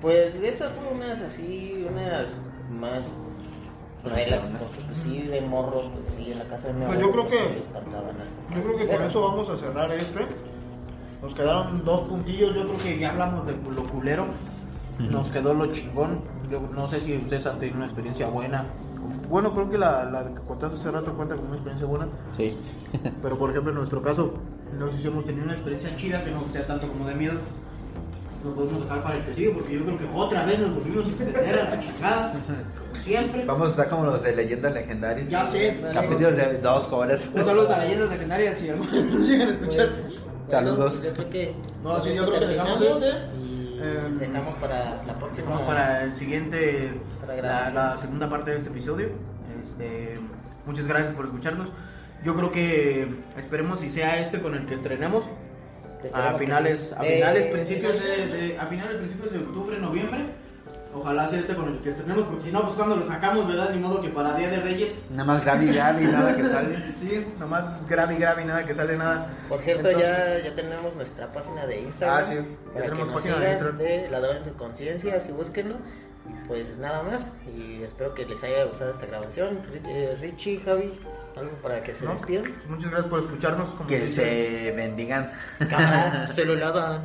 pues esas fueron unas así, unas más relax, porque pues sí, de morro, pues sí, en la casa de mi Pues abuelo, yo creo pues, que- Yo creo que con eso vamos a cerrar este. Nos quedaron dos puntillos. Yo creo que ya hablamos de lo culero. Nos quedó lo chingón. Yo no sé si ustedes han tenido una experiencia buena. Bueno, creo que la, la que contaste hace rato cuenta como una experiencia buena. Sí. Pero por ejemplo, en nuestro caso, No sé si hemos tenido una experiencia chida que no sea tanto como de miedo. Lo podemos dejar para el que sigue porque yo creo que otra vez nos volvimos a meter a la chingada. como Siempre. Vamos a estar como los de leyendas legendarias. Ya sé. Capítulos de dos horas. Un saludo a leyendas legendarias si algunos nos llegan a escuchar. Pues, Saludos. bueno, yo creo que. No, sí, yo creo que dejamos terminamos este. Em, dejamos para la próxima. Vamos para el siguiente, Para la, la segunda parte de este episodio. Este, muchas gracias por escucharnos. Yo creo que esperemos si sea este con el que estrenemos a finales, a De- finales, principios de, de- a finales, principios de octubre, noviembre. Ojalá sea este con el que estrenemos, porque si no, pues cuando lo sacamos, ¿verdad? Ni modo que para Día de Reyes. Nada más grave y grave y nada que sale. Sí, nomás grave y grave, nada que sale nada. Por cierto, Entonces- ya, ya tenemos nuestra página de Instagram. Ah, sí, ya tenemos página de Instagram. de Ladrones de Conciencia, así búsquenlo. Pues nada más, y espero que les haya gustado esta grabación. Eh, Richie, Javi, algo para que se ¿no? despidan. Muchas gracias por escucharnos. como Que se bendigan. Cámara, se lo lavan.